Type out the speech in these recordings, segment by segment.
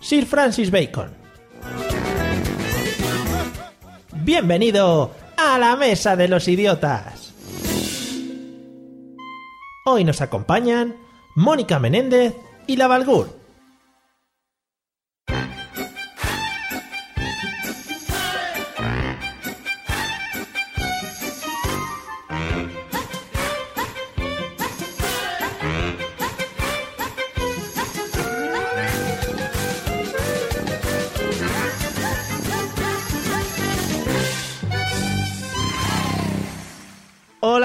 Sir Francis Bacon. Bienvenido a la Mesa de los Idiotas. Hoy nos acompañan Mónica Menéndez y La Valgur.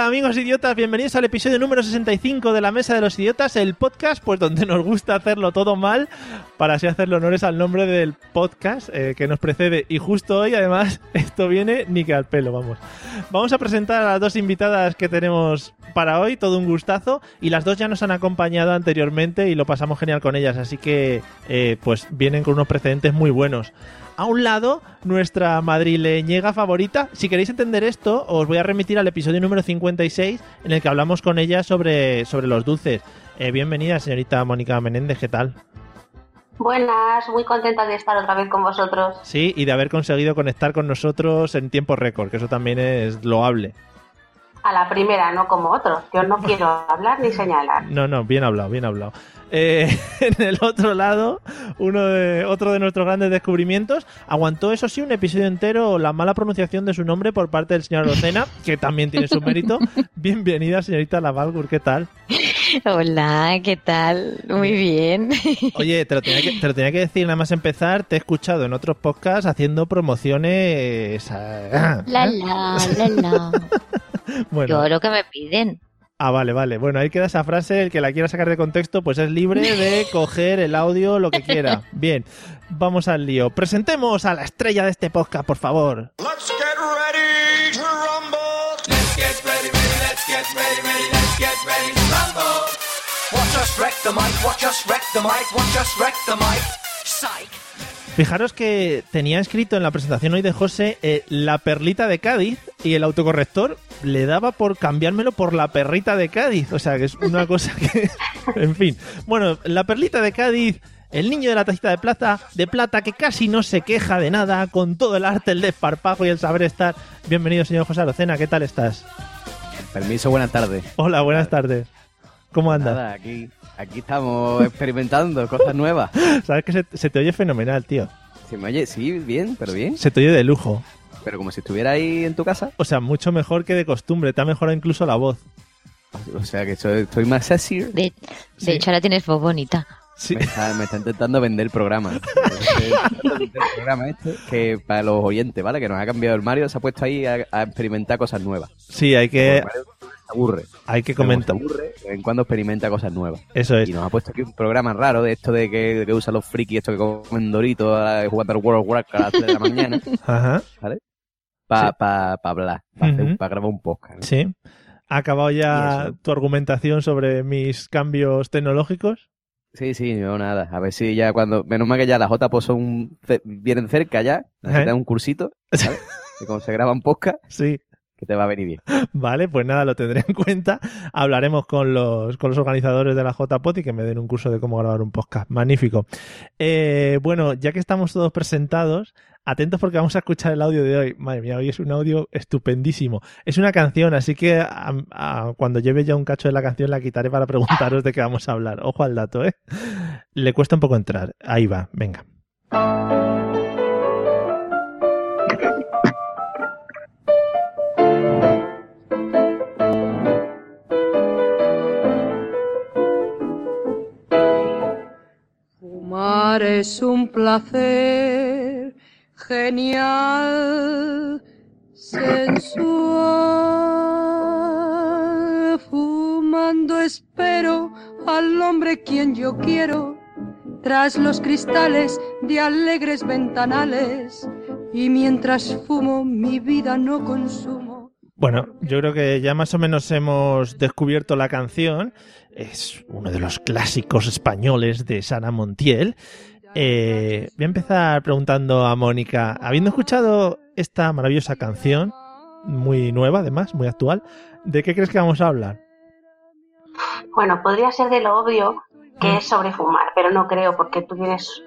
Amigos idiotas, bienvenidos al episodio número 65 de la Mesa de los Idiotas, el podcast pues donde nos gusta hacerlo todo mal para así hacerle honores al nombre del podcast eh, que nos precede y justo hoy además esto viene ni que al pelo, vamos. Vamos a presentar a las dos invitadas que tenemos para hoy, todo un gustazo y las dos ya nos han acompañado anteriormente y lo pasamos genial con ellas, así que eh, pues vienen con unos precedentes muy buenos a un lado nuestra madrileñega favorita. Si queréis entender esto, os voy a remitir al episodio número 56 en el que hablamos con ella sobre, sobre los dulces. Eh, bienvenida, señorita Mónica Menéndez, ¿qué tal? Buenas, muy contenta de estar otra vez con vosotros. Sí, y de haber conseguido conectar con nosotros en tiempo récord, que eso también es loable. A la primera, no como otros. Yo no quiero hablar ni señalar. No, no, bien hablado, bien hablado. Eh, en el otro lado, uno de, otro de nuestros grandes descubrimientos aguantó, eso sí, un episodio entero la mala pronunciación de su nombre por parte del señor Rocena, que también tiene su mérito. Bienvenida, señorita Lavalgur, ¿qué tal? Hola, ¿qué tal? Muy bien. Oye, te lo, tenía que, te lo tenía que decir nada más empezar. Te he escuchado en otros podcasts haciendo promociones. La, la, la, la. Bueno. Yo lo que me piden. Ah, vale, vale. Bueno, ahí queda esa frase. El que la quiera sacar de contexto, pues es libre de coger el audio, lo que quiera. Bien, vamos al lío. Presentemos a la estrella de este podcast, por favor. Let's get ready to rumble. Let's get ready, ready, let's get ready, ready, let's get ready to rumble. Watch us wreck the mic, watch us wreck the mic, watch us wreck the mic. Psych. Fijaros que tenía escrito en la presentación hoy de José eh, la perlita de Cádiz y el autocorrector le daba por cambiármelo por la perrita de Cádiz. O sea, que es una cosa que... en fin. Bueno, la perlita de Cádiz... El niño de la tacita de plata, de plata que casi no se queja de nada, con todo el arte, el desparpajo y el saber estar. Bienvenido, señor José Arocena, ¿qué tal estás? Permiso, buenas tardes. Hola, buenas tardes. ¿Cómo andas? Nada, aquí, aquí estamos experimentando cosas nuevas. Sabes que se, se te oye fenomenal, tío. ¿Se me oye? Sí, bien, pero bien. Se te oye de lujo. Pero como si estuviera ahí en tu casa. O sea, mucho mejor que de costumbre. Te ha mejorado incluso la voz. O sea, que estoy, estoy más sexy. De, de Sí. hecho, ahora tienes voz bonita. Sí. Me está, me está intentando vender el programa. el programa este, que para los oyentes, ¿vale? Que nos ha cambiado el Mario, se ha puesto ahí a, a experimentar cosas nuevas. Sí, hay que, aburre. hay que comentar. Aburre, de vez en cuando experimenta cosas nuevas. Eso es. Y nos ha puesto aquí un programa raro de esto de que, de que usan los frikis, esto que comen doritos eh, jugando al World of Warcraft a las 3 de la mañana, Ajá. ¿vale? Para Sí. pa, pa hablar, para grabar un podcast. ¿no? Sí. ¿Ha acabado ya tu argumentación sobre mis cambios tecnológicos? Sí, sí, no, nada. A ver si ya cuando. Menos mal que ya las JPO son. vienen cerca ya. Necesitan un cursito, ¿sabes? que como se graban podcast, Sí. Te va a venir bien. Vale, pues nada, lo tendré en cuenta. Hablaremos con los, con los organizadores de la JPOT y que me den un curso de cómo grabar un podcast. Magnífico. Eh, bueno, ya que estamos todos presentados, atentos porque vamos a escuchar el audio de hoy. Madre mía, hoy es un audio estupendísimo. Es una canción, así que cuando lleve ya un cacho de la canción la quitaré para preguntaros de qué vamos a hablar. Ojo al dato, ¿eh? Le cuesta un poco entrar. Ahí va, venga. Es un placer genial, sensual. espero al hombre quien yo quiero, tras los cristales de alegres ventanales, y mientras fumo mi vida no consumo. Bueno, yo creo que ya más o menos hemos descubierto la canción. Es uno de los clásicos españoles de Sara Montiel. Eh, voy a empezar preguntando a Mónica, habiendo escuchado esta maravillosa canción, muy nueva además, muy actual, ¿de qué crees que vamos a hablar? Bueno, podría ser de lo obvio que Mm. es sobre fumar, pero no creo porque tú tienes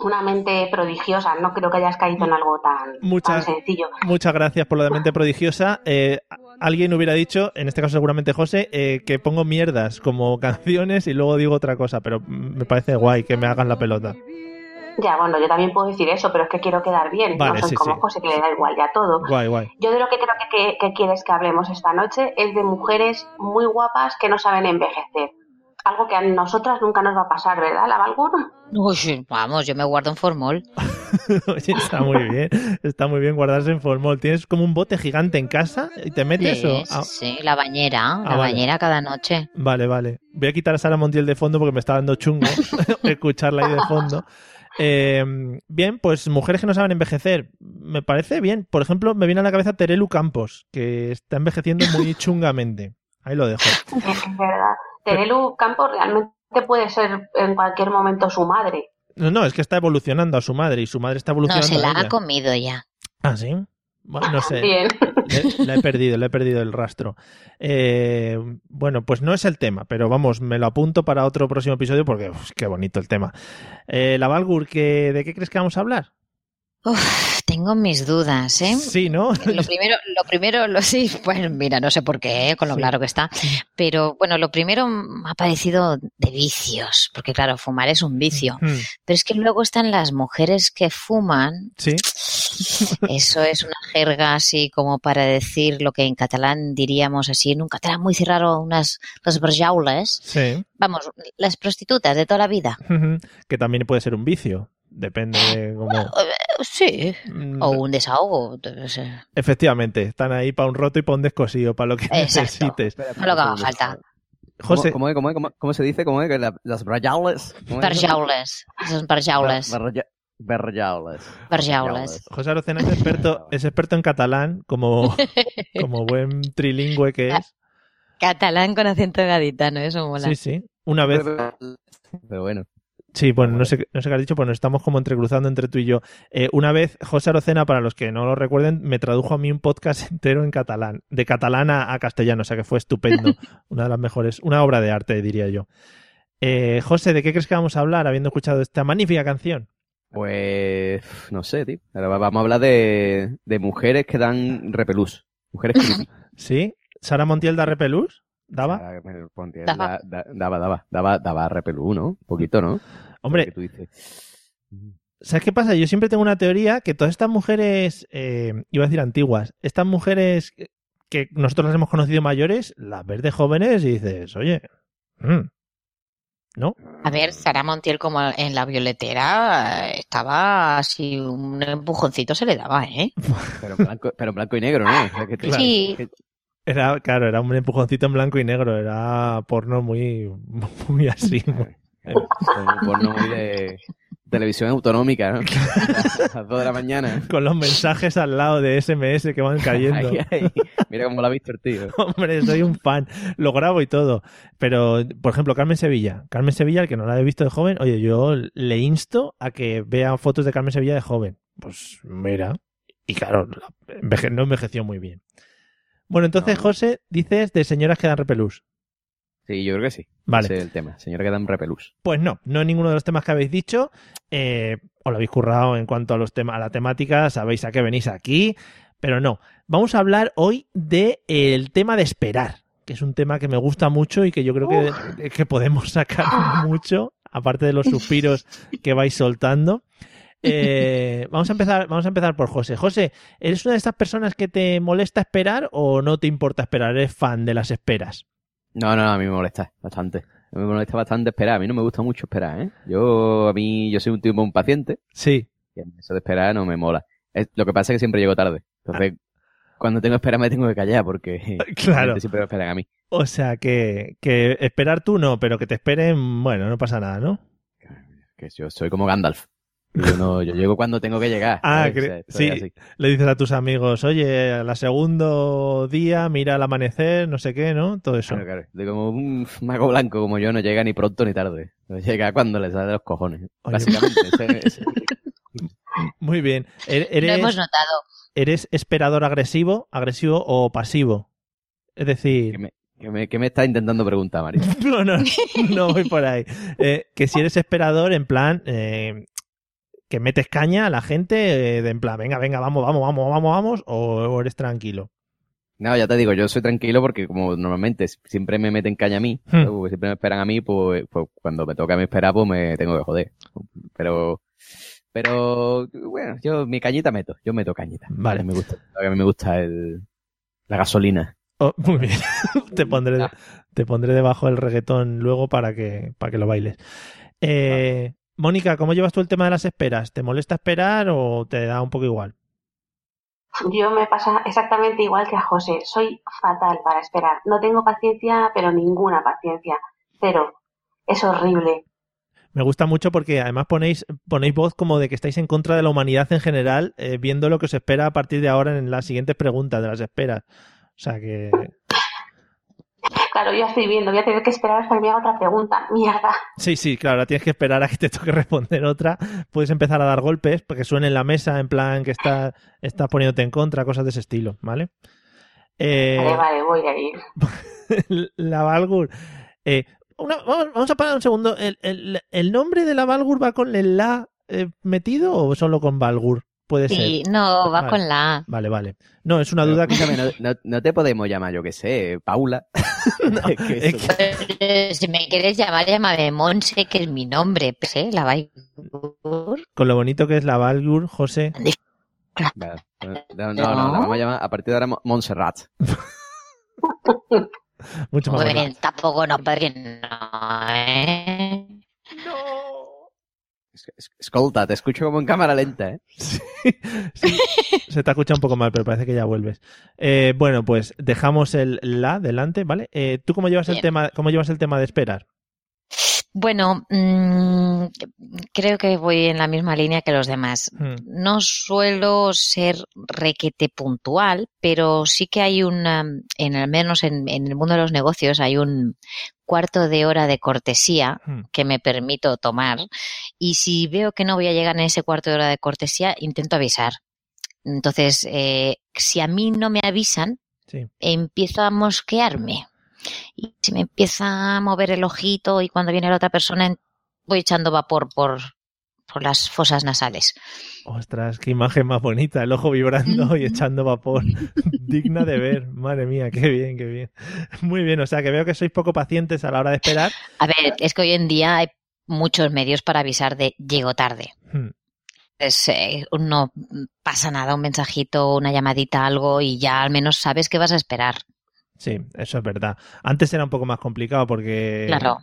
una mente prodigiosa. No creo que hayas caído en algo tan, Muchas- tan sencillo. Muchas gracias por lo de mente prodigiosa. Eh, alguien hubiera dicho, en este caso seguramente José, eh, que pongo mierdas como canciones y luego digo otra cosa, pero me parece guay que me hagan la pelota. Ya, bueno, yo también puedo decir eso, pero es que quiero quedar bien. Vale, no soy sí, como sí. José, que le da igual ya todo. Guay, guay. Yo de lo que creo que, que- que quieres que hablemos esta noche es de mujeres muy guapas que no saben envejecer. Algo que a nosotras nunca nos va a pasar, ¿verdad, la Valgur? Uy, vamos, yo me guardo un formol. Oye, está muy bien. Está muy bien guardarse en formol. Tienes como un bote gigante en casa y te metes Sí, eso. sí, Ah, sí, la bañera, la vale. bañera cada noche. Vale, vale. Voy a quitar a Sara Montiel de fondo porque me está dando chungo escucharla ahí de fondo. Eh, bien, pues mujeres que no saben envejecer. Me parece bien. Por ejemplo, me viene a la cabeza Terelu Campos, que está envejeciendo muy chungamente. Ahí lo dejo. Es verdad. Terelu Campos realmente puede ser en cualquier momento su madre. No, no, es que está evolucionando a su madre y su madre está No, evolucionando se la a ha ella. comido ya. Ah, sí. Bueno, no sé. Bien. Le, la he perdido, le he perdido el rastro. Eh, bueno, pues no es el tema, pero vamos, me lo apunto para otro próximo episodio porque uf, qué bonito el tema. Eh, la Valgur, ¿qué- ¿de qué crees que vamos a hablar? Uf, tengo mis dudas, ¿eh? Sí, ¿no? Lo primero, lo primero, lo sí, pues mira, no sé por qué, ¿eh? con lo Sí. claro que está, pero bueno, lo primero me ha parecido de vicios, porque claro, fumar es un vicio, Hmm, pero es que luego están las mujeres que fuman, Sí, eso es una jerga así como para decir lo que en catalán diríamos así, en un catalán muy raro, unas las barjaules, sí. vamos, las prostitutas de toda la vida. que también puede ser un vicio. Depende de cómo. Eh, Sí, Mm, o un desahogo, no sé. Efectivamente, están ahí para un roto y para un descosido, para lo que Exacto. necesites. No lo que haga falta. José, ¿Cómo, cómo, cómo, cómo, cómo se dice? ¿Cómo es? Que la- las barjaules. Barjaules, esas barjaules, Bar- barja- Barjaules. barjaules. José Arocena es experto, es experto en catalán, como, como buen trilingüe que es. Catalán con acento gaditano, eso mola. Sí, sí. Una vez. Pero bueno. Sí, bueno, no sé, no sé qué has dicho, pero nos estamos como entrecruzando entre tú y yo. Eh, una vez, José Arocena, para los que no lo recuerden, me tradujo a mí un podcast entero en catalán, de catalán a, castellano, o sea que fue estupendo. Una de las mejores, una obra de arte, diría yo. Eh, José, ¿de qué crees que vamos a hablar habiendo escuchado esta magnífica canción? Pues no sé, tío. Ahora va- vamos a hablar de, de mujeres que dan repelús. Mujeres creepy. ¿Sí? ¿Sara Montiel da repelús? ¿Daba? Daba. da- da- Daba, daba, daba, daba repelú, ¿no? Un poquito, ¿no? Hombre, Que tú dices. ¿Sabes qué pasa? Yo siempre tengo una teoría que todas estas mujeres, eh, iba a decir antiguas, estas mujeres que- nosotros las hemos conocido mayores, las ves de jóvenes y dices, oye, mm, ¿no? A ver, Sara Montiel como en la violetera eh, estaba así, un empujoncito se le daba, ¿eh? Pero en blanco, pero blanco y negro, ¿no? O sea, que tú- Claro. Sí. que- Era, claro, era un empujoncito en blanco y negro, era porno muy, muy así. Como porno muy de televisión autonómica, ¿no? A las 2 de la mañana. Con los mensajes al lado de SMS que van cayendo. Mira cómo lo ha visto el tío. Hombre, soy un fan, lo grabo y todo. Pero, por ejemplo, Carmen Sevilla. Carmen Sevilla, el que no la haya visto de joven, oye, yo le insto a que vea fotos de Carmen Sevilla de joven. Pues mira. Y claro, no envejeció muy bien. Bueno, entonces, No. José, dices de señoras que dan repelús. Sí, yo creo que sí. Vale. Ese es el tema. Señora que dan repelús. Pues no, no es ninguno de los temas que habéis dicho. Eh, os lo habéis currado en cuanto a los temas, a la temática, sabéis a qué venís aquí, pero no. Vamos a hablar hoy de el tema de esperar, que es un tema que me gusta mucho y que yo creo que, que podemos sacar mucho, aparte de los suspiros que vais soltando. Eh, vamos a empezar, vamos a empezar por José. José, ¿eres una de estas personas que te molesta esperar o no te importa esperar? ¿Eres fan de las esperas? No, no, no, a mí me molesta bastante. A mí me molesta bastante esperar. A mí no me gusta mucho esperar, ¿eh? Yo, a mí, yo soy un tipo un paciente. Sí. Y a mí eso de esperar no me mola. Es- lo que pasa es que siempre llego tarde. Entonces, cuando tengo que esperar me tengo que callar porque Claro. siempre me esperan a mí. O sea, que, que esperar tú no, pero que te esperen, bueno, no pasa nada, ¿no? Que yo soy como Gandalf. Yo, no, yo llego cuando tengo que llegar. Ah, que- O sea, sí. así. Le dices a tus amigos, oye, a la segundo día, mira el amanecer, no sé qué, ¿no? Todo eso. Claro, claro. De como un mago blanco como yo no llega ni pronto ni tarde. Llega cuando le sale de los cojones. Oye. Básicamente. ese- ese- Muy bien. E- Lo hemos ¿Eres, notado. ¿Eres esperador agresivo, agresivo o pasivo? Es decir, ¿Qué me, qué me, qué me estás intentando preguntar, Mario? no, no, no voy por ahí. Eh, que si eres esperador, en plan, eh, que metes caña a la gente, eh, de en plan, venga, venga, vamos, vamos, vamos, vamos, vamos, o, o eres tranquilo. No, ya te digo, yo soy tranquilo porque como normalmente siempre me meten caña a mí, Hmm. siempre me esperan a mí, pues, pues cuando me toca a mí esperar, pues me tengo que joder. Pero, pero, bueno, yo mi cañita meto, yo meto cañita. Vale. A mí me gusta, a mí me gusta el, la gasolina. Oh, muy bien. te, pondré, te pondré debajo el reggaetón luego para que, para que lo bailes. Eh, Mónica, ¿cómo llevas tú el tema de las esperas? ¿Te molesta esperar o te da un poco igual? Yo me pasa exactamente igual que a José. Soy fatal para esperar. No tengo paciencia, pero ninguna paciencia. Cero. Es horrible. Me gusta mucho porque además ponéis, ponéis voz como de que estáis en contra de la humanidad en general, eh, viendo lo que os espera a partir de ahora en las siguientes preguntas de las esperas. O sea que. Claro, yo estoy viendo. Voy a tener que esperar hasta que me haga otra pregunta. Mierda. Sí, sí, claro, ahora tienes que esperar a que te toque responder otra. Puedes empezar a dar golpes porque suene en la mesa en plan que está, estás poniéndote en contra, cosas de ese estilo, ¿vale? Eh, Vale, vale, voy a ir. la Valgur. Eh, una- vamos, vamos a parar un segundo. ¿El, el, el nombre de la Valgur va con el la eh, metido o solo con Valgur? Puede Sí, ser. no, va Vale. con la A. Vale, vale. No, es una duda que. Escúchame, no, no- no te podemos llamar, yo que sé, Paula. Es que es eso- Pero si me quieres llamar, llámame Monse, que es mi nombre. Pues, ¿eh? La Valgur. Con lo bonito que es la Valgur, José. Claro. No, no, no, la vamos a llamar a partir de ahora Mo- Montserrat. Mucho más. Bueno, tampoco no, porque no, ¿eh? Es- Escolta, te escucho como en cámara lenta, ¿eh? Sí, sí. Se te escucha un poco mal, pero parece que ya vuelves. Eh, bueno, pues dejamos el la delante, ¿vale? Eh, ¿Tú cómo llevas el tema, cómo llevas el tema de esperar? Bueno, mm, creo que voy en la misma línea que los demás. Hmm. No suelo ser requete puntual, pero sí que hay una, en al menos en, en el mundo de los negocios, hay un cuarto de hora de cortesía Hmm. que me permito tomar. Y si veo que no voy a llegar en ese cuarto de hora de cortesía, intento avisar. Entonces, eh, si a mí no me avisan, Sí. empiezo a mosquearme. Y se me empieza a mover el ojito y cuando viene la otra persona voy echando vapor por, por las fosas nasales. Ostras, qué imagen más bonita, el ojo vibrando y echando vapor. Digna de ver, madre mía, qué bien, qué bien. Muy bien, o sea que veo que sois poco pacientes a la hora de esperar. A ver, es que hoy en día hay muchos medios para avisar de llego tarde. Hmm. Es, eh, no pasa nada, un mensajito, una llamadita, algo y ya al menos sabes que vas a esperar. Sí, eso es verdad. Antes era un poco más complicado porque... Claro.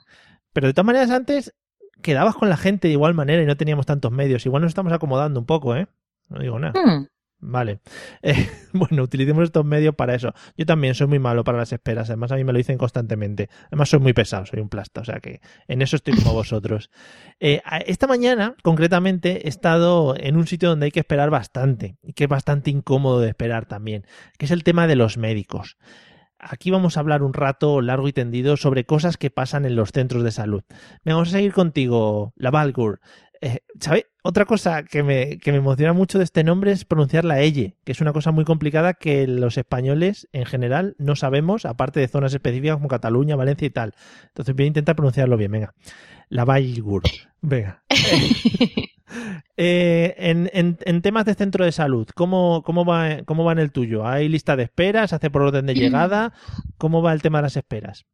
Pero de todas maneras antes quedabas con la gente de igual manera y no teníamos tantos medios. Igual nos estamos acomodando un poco, ¿eh? No digo nada. Hmm, Vale. Eh, bueno, utilicemos estos medios para eso. Yo también soy muy malo para las esperas. Además, a mí me lo dicen constantemente. Además, soy muy pesado, soy un plasta. O sea que en eso estoy como vosotros. Eh, esta mañana, concretamente, he estado en un sitio donde hay que esperar bastante. Y que es bastante incómodo de esperar también. Que es el tema de los médicos. Aquí vamos a hablar un rato largo y tendido sobre cosas que pasan en los centros de salud. Venga, Vamos a seguir contigo, la Valgur. Eh, ¿Sabes? Otra cosa que me, que me emociona mucho de este nombre es pronunciar la elle, que es una cosa muy complicada que los españoles en general no sabemos, aparte de zonas específicas como Cataluña, Valencia y tal. Entonces voy a intentar pronunciarlo bien, venga. La Valgur. Venga. Eh, en, en- en temas de centro de salud, ¿cómo, cómo, va, ¿cómo va en el tuyo? ¿Hay lista de esperas? ¿Se hace por orden de llegada? ¿Cómo va el tema de las esperas?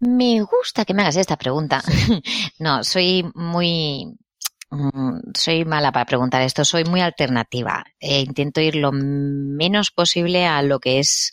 Me gusta que me hagas esta pregunta. No, soy muy... mm, Soy mala para preguntar esto, soy muy alternativa. Eh, intento ir lo menos posible a lo que es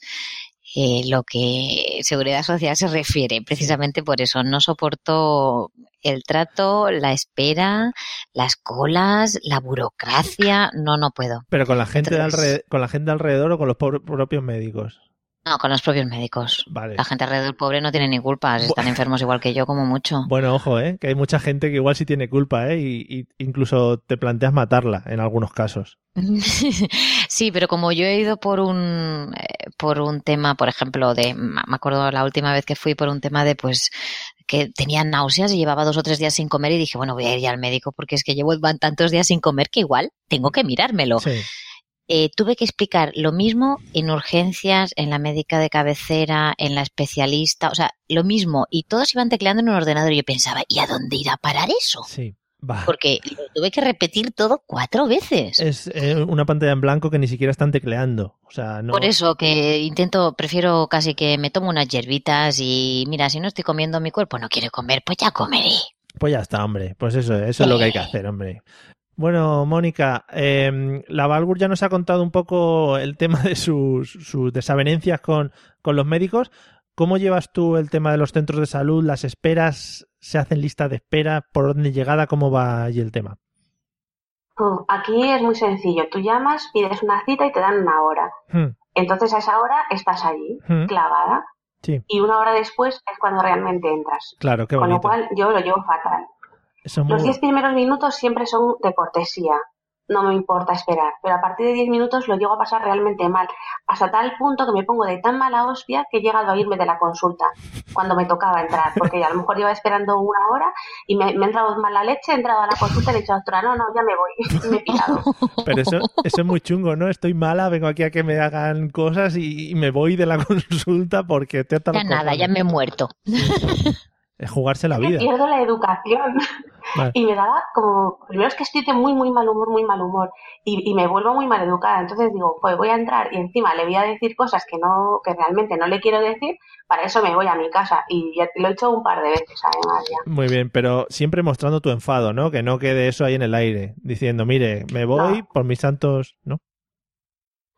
eh, lo que seguridad social se refiere. Precisamente por eso no soporto el trato, la espera, las colas, la burocracia. No, no puedo. ¿Pero con la gente, de con la gente alrededor o con los propios médicos? No, con los propios médicos. Vale. La gente alrededor pobre no tiene ni culpa, si están enfermos igual que yo como mucho. Bueno, ojo, ¿eh? Que hay mucha gente que igual sí tiene culpa, ¿eh? Y, y incluso te planteas matarla en algunos casos. Sí, pero como yo he ido por un eh, por un tema, por ejemplo, de me acuerdo la última vez que fui por un tema de pues que tenía náuseas y llevaba dos o tres días sin comer y dije, bueno, voy a ir ya al médico porque es que llevo tantos días sin comer que igual tengo que mirármelo. Sí. Eh, tuve que explicar lo mismo en urgencias, en la médica de cabecera, en la especialista, o sea, lo mismo. Y todos iban tecleando en un ordenador y yo pensaba, ¿y a dónde irá a parar eso? Sí. Va. Porque lo tuve que repetir todo cuatro veces. Es eh, una pantalla en blanco que ni siquiera están tecleando. O sea, no. Por eso que intento, prefiero casi que me tomo unas hierbitas y mira, si no estoy comiendo mi cuerpo no quiere comer, pues ya comeré. Pues ya está, hombre. Pues eso, eso es lo que hay que hacer, hombre. Bueno, Mónica, eh, la Valgur ya nos ha contado un poco el tema de sus, sus desavenencias con, con los médicos. ¿Cómo llevas tú el tema de los centros de salud? ¿Las esperas? ¿Se hacen listas de espera? ¿Por orden de llegada? ¿Cómo va allí el tema? Aquí es muy sencillo. Tú llamas, pides una cita y te dan una hora. Hmm, Entonces a esa hora estás allí, Hmm. clavada, Sí, y una hora después es cuando realmente entras. claro, qué Con lo bonito. cual yo lo llevo fatal. Eso es Los muy 10 primeros minutos siempre son de cortesía. No me importa esperar, pero a partir de 10 minutos lo llego a pasar realmente mal, hasta tal punto que me pongo de tan mala hostia que he llegado a irme de la consulta cuando me tocaba entrar, porque a lo mejor iba esperando una hora y me, me ha entrado mala leche, he entrado a la consulta y le he dicho, doctora, no, no, ya me voy, me he pirado. Pero eso, eso es muy chungo, ¿no? Estoy mala, vengo aquí a que me hagan cosas y, y me voy de la consulta porque te Ya nada, ya me he muerto. Es jugarse la vida. pierdo la educación. Vale. Y me daba como, primero es que estoy de muy, muy mal humor, muy mal humor, y, y me vuelvo muy mal educada. Entonces digo, pues voy a entrar y encima le voy a decir cosas que no, que realmente no le quiero decir, para eso me voy a mi casa. Y ya lo he hecho un par de veces además ya. Muy bien, pero siempre mostrando tu enfado, ¿no? Que no quede eso ahí en el aire, diciendo, mire, me voy por mis santos, ¿no?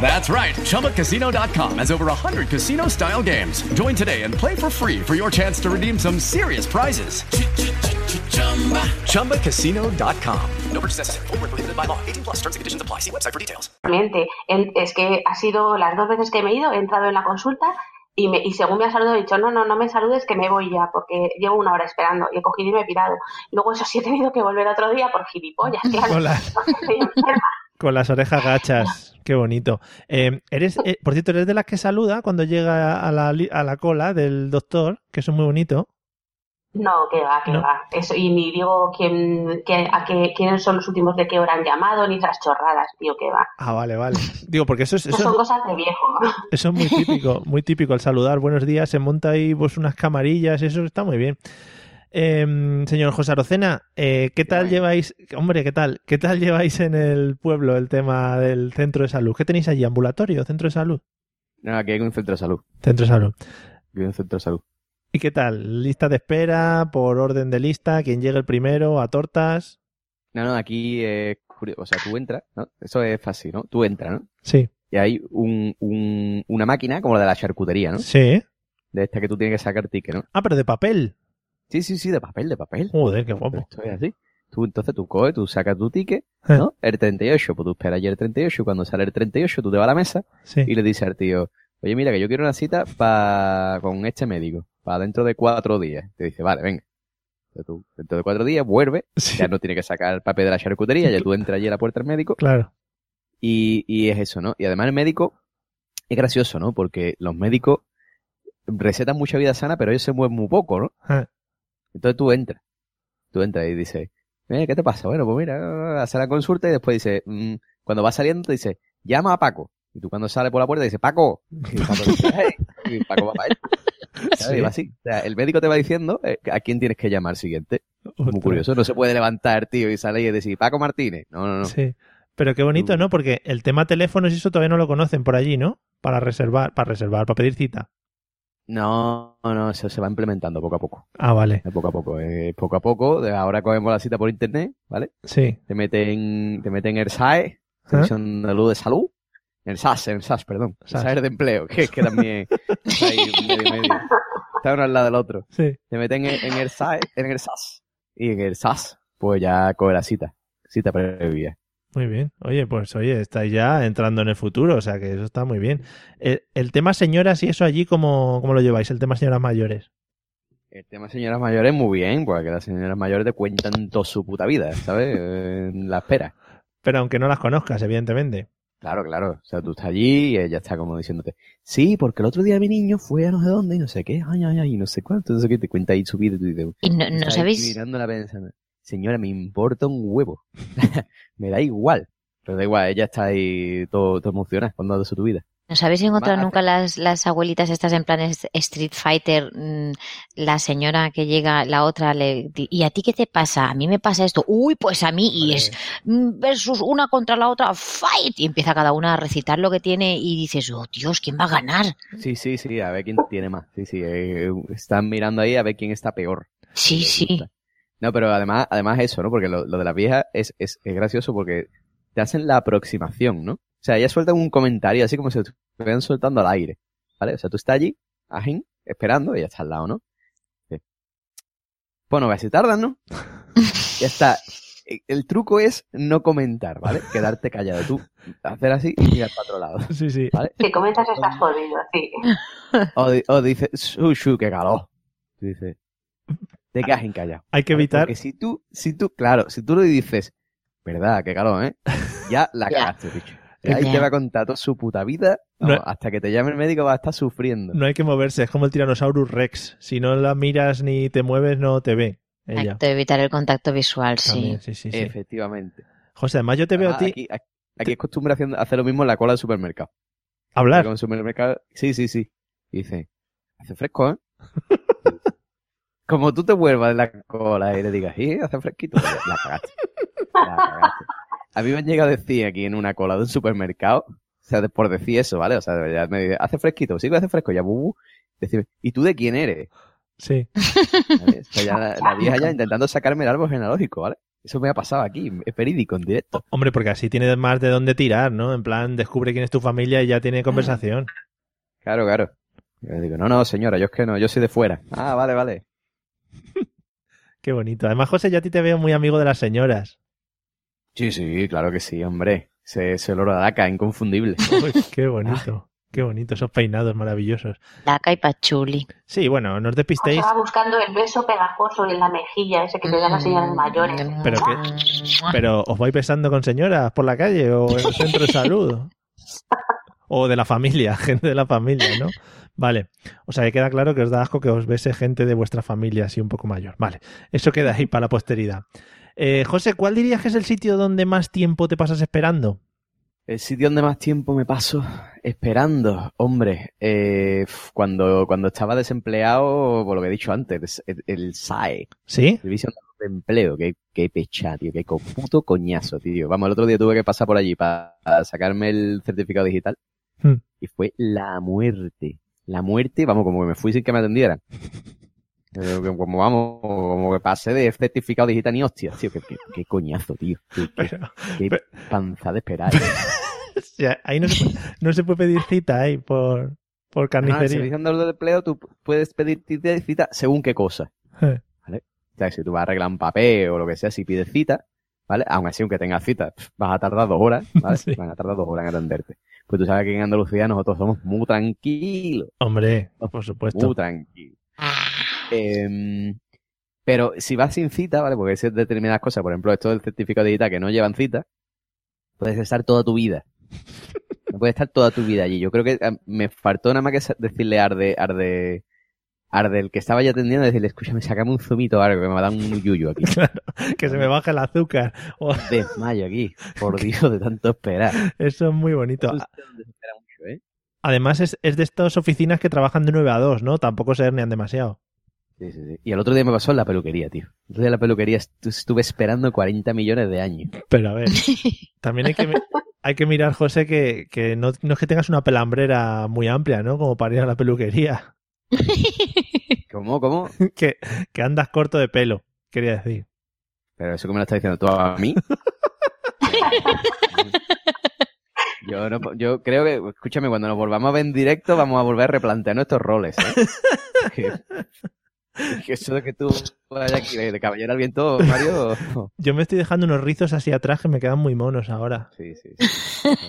That's right. ChumbaCasino.com has over 100 casino style games. Join today and play for free for your chance to redeem some serious prizes. ChumbaCasino.com. No purchase necessary. Void were prohibited by law. 18 plus. Terms and conditions apply. See website for details. Es que ha sido las dos veces que me he ido, he entrado en la consulta y, me, y según me ha saludado he dicho, no, no, no me saludes que me voy ya porque llevo una hora esperando y he cogido y me he pirado. Luego eso sí he tenido que volver otro día por gilipollas, claro. Hola. Con las orejas gachas. Qué bonito. Eh, eres, eh, por cierto, eres de las que saluda cuando llega a la, a la cola del doctor, que eso es muy bonito. No, que va, que No. va. Eso, y ni digo quién, qué- a qué, quiénes son los últimos de qué hora han llamado, ni esas chorradas, tío, que va. Ah, vale, vale. Digo, porque eso es, Eso eso, son cosas de viejo. eso es muy típico, muy típico, el saludar. Buenos días, se monta ahí pues unas camarillas, eso está muy bien. Eh, señor José Arocena, eh, ¿qué tal lleváis, hombre, qué tal, qué tal lleváis en el pueblo el tema del centro de salud? ¿Qué tenéis allí? ¿Ambulatorio? ¿Centro de salud? No, aquí hay un centro de salud. Centro de salud. Aquí hay un centro de salud. ¿Y qué tal? ¿Lista de espera? ¿Por orden de lista? ¿Quién llegue el primero? ¿A tortas? No, no, aquí es curioso. O sea, tú entras, ¿no? Eso es fácil, ¿no? Tú entras, ¿no? Sí. Y hay un, un- una máquina como la de la charcutería, ¿no? Sí. De esta que tú tienes que sacar ticket, ¿no? Ah, pero de papel. Sí, sí, sí, de papel, de papel. Joder, qué guapo. Esto es así. Tú, entonces tú coges, tú sacas tu ticket, Eh. ¿no? El 38, pues tú esperas allí el 38 y cuando sale el 38 tú te vas a la mesa Sí. y le dices al tío, oye, mira que yo quiero una cita pa- con este médico, para dentro de cuatro días. Te dice, vale, venga. Entonces tú, dentro de cuatro días vuelve, Sí. ya no tiene que sacar el papel de la charcutería, ya tú entras allí a la puerta del médico Claro. y, y es eso, ¿no? Y además el médico es gracioso, ¿no? Porque los médicos recetan mucha vida sana, pero ellos se mueven muy poco, ¿no? Ah, Entonces tú entras, tú entras y dices, eh, ¿qué te pasa? Bueno, pues mira, hace la consulta y después dice, mm, cuando va saliendo te dice, llama a Paco. Y tú cuando sales por la puerta dices, Paco. Y Paco dice, "Hey". Y Paco va para él. Y va así. O sea, el médico te va diciendo eh, a quién tienes que llamar siguiente. Muy curioso. No se puede levantar, tío, y salir y decir, Paco Martínez. No, no, no. Sí. Pero qué bonito, ¿no? Porque el tema teléfonos y eso todavía no lo conocen por allí, ¿no? Para reservar, para reservar, para pedir cita. No, no, eso se va implementando poco a poco. Ah, vale. Poco a poco. eh, poco a poco. Ahora cogemos la cita por internet, ¿vale? Sí. Te meten, te meten el SAE, ¿Ah? Comisión de Salud de Salud. El SAS, el SAS, perdón. El SAS. De empleo, que es que también está ahí medio medio. Está uno al lado del otro. Sí. Te meten en, en el SAE, en el SAS. Y en el SAS, pues ya coge la cita. Cita previa. Muy bien. Oye, pues oye, estáis ya entrando en el futuro, o sea que eso está muy bien. El, el tema señoras y eso allí, ¿cómo, ¿cómo lo lleváis? El tema señoras mayores. El tema señoras mayores, muy bien, porque las señoras mayores te cuentan toda su puta vida, ¿sabes? En la espera. Pero aunque no las conozcas, evidentemente. Claro, claro. O sea, tú estás allí y ella está como diciéndote, sí, porque el otro día mi niño fue a no sé dónde y no sé qué, ay, ay, ay, y no sé cuánto, no sé qué, te cuenta ahí su vida y tú dices, Y no, no sabéis, mirándola pensando, señora, me importa un huevo. me da igual. Pero da igual, ella está ahí todo, todo emocionada contando su vida. ¿no habéis encontrado nunca las, las abuelitas estas en plan Street Fighter? mm, La señora que llega, la otra le ¿y a ti qué te pasa? A mí me pasa esto. Uy, pues a mí y es mm, versus una contra la otra, fight. Y empieza cada una a recitar lo que tiene y dices, oh Dios, ¿quién va a ganar? Sí, sí, sí, a ver quién tiene más. Sí, sí, eh, están mirando ahí a ver quién está peor. Sí, sí. gusta. No, pero además, además eso, ¿no? Porque lo, lo de las viejas es, es, es gracioso porque te hacen la aproximación, ¿no? O sea, ellas sueltan un comentario así como si te estuvieran soltando al aire, ¿vale? O sea, tú estás allí, ajín, esperando, y ella está al lado, ¿no? Dice, Pues no veas si tardan, ¿no? ya está. E- El truco es no comentar, ¿vale? Quedarte callado. Tú hacer así y mirar para otro lado, Sí, sí. ¿vale? Si comentas estás jodido, sí. O, o dices, shu, shu, qué calor. Tú dices, te quedas en callado. Hay que evitar. Porque si tú, si tú, claro, si tú le dices, verdad, qué calor, ¿eh? Ya la cagaste, bicho. Ahí te va a contar toda su puta vida. vamos, No- hasta que te llame el médico va a estar sufriendo. No hay que moverse, es como el Tyrannosaurus Rex. Si no la miras ni te mueves, no te ve. Hay Ella. que evitar el contacto visual, sí. También, sí, sí, sí. Efectivamente. José, además yo te veo a Ah, ti Aquí, aquí- aquí es costumbre hacer lo mismo en la cola del supermercado. hablar. Con el supermercado, sí, sí, sí. Y dice, hace fresco, ¿eh? Como tú te vuelvas de la cola y le digas, sí, hace fresquito, pues la cagaste. La cagaste. A mí me han llegado a decir aquí en una cola de un supermercado, o sea, por decir eso, ¿vale? O sea, ya me dice, hace fresquito, sí que hace fresco, ya, bubu. Decirme, ¿y tú de quién eres? Sí. ¿Vale? O sea, ya la, la vieja ya intentando sacarme el árbol genealógico, ¿vale? Eso me ha pasado aquí, es verídico, en directo. Hombre, porque así tienes más de dónde tirar, ¿no? En plan, descubre quién es tu familia y ya tiene conversación. Claro, claro. Yo le digo, no, no, señora, yo es que no, yo soy de fuera. Ah, vale, vale. Qué bonito. Además, José, yo a ti te veo muy amigo de las señoras. Sí, sí, claro que sí, hombre. Ese, ese olor a daca, inconfundible. Uy, qué bonito. Qué bonito, esos peinados maravillosos. Daca y pachuli. Sí, bueno, no os despistéis. va buscando el beso pegajoso en la mejilla, ese que te dan las señoras mayores. Pero Pero os vais besando con señoras por la calle o en el centro de salud. O de la familia, gente de la familia, ¿no? Vale. O sea, que queda claro que os da asco que os bese gente de vuestra familia así un poco mayor. Vale. Eso queda ahí para la posteridad. Eh, José, ¿cuál dirías que es el sitio donde más tiempo te pasas esperando? El sitio donde más tiempo me paso esperando, hombre, eh, cuando, cuando estaba desempleado, por lo que he dicho antes, el, el SAE, ¿Sí? Servicio de Empleo, que, que pecha, tío, que puto coñazo, tío. Vamos, el otro día tuve que pasar por allí para sacarme el certificado digital Hmm. y fue la muerte. La muerte, vamos, como que me fui sin que me atendieran. Eh, Como vamos, como que pasé de certificado digital ni hostia, tío, qué, qué- qué coñazo, tío. Qué, Pero, qué pero- panza de esperar. o sea, ahí no se, puede, no se puede pedir cita ahí por, por No, el carnicería. Servicio Andaluz de Empleo tú puedes pedir cita- según qué cosa. Eh. ¿Vale? O sea, si tú vas a arreglar un papel o lo que sea, si pides cita, ¿vale? Aún así, aunque tengas cita, vas a tardar dos horas, ¿vale? Sí. Van a tardar dos horas en atenderte. Pues tú sabes que en Andalucía nosotros somos muy tranquilos, Hombre, por supuesto. muy tranquilos. Em, pero si vas sin cita, ¿vale? Porque es determinadas cosas, por ejemplo, esto del certificado digital que no llevan cita, puedes estar toda tu vida. Puedes estar toda tu vida allí. Yo creo que eh, me faltó nada más que decirle arde, arde, al del que estaba ya atendiendo decirle, escúchame, sacame un zumito o algo, que me va a dar un yuyu aquí. Que se me baje el azúcar. O- Desmayo aquí, por Dios, de tanto esperar. Eso es muy bonito. Eso mucho, ¿eh? Además, es, es de estas oficinas que trabajan de 9 a 2, ¿no? Tampoco se hernian demasiado. Sí, sí, sí. Y el otro día me pasó en la peluquería, tío. El otro día en la peluquería estu- estuve esperando 40 millones de años. Pero a ver, también hay que, hay que mirar, José, que, que no, no es que tengas una pelambrera muy amplia, ¿no? Como para ir a la peluquería. ¿Cómo, cómo? que, que andas corto de pelo, quería decir. Pero eso que me lo estás diciendo tú a mí. Yo, no, yo creo que, escúchame, cuando nos volvamos a ver en directo vamos a volver a replantear nuestros roles, ¿eh? que, que eso de que tú vayas aquí de, de caballero al viento, Mario... Yo me estoy dejando unos rizos así atrás que me quedan muy monos ahora. Sí, sí,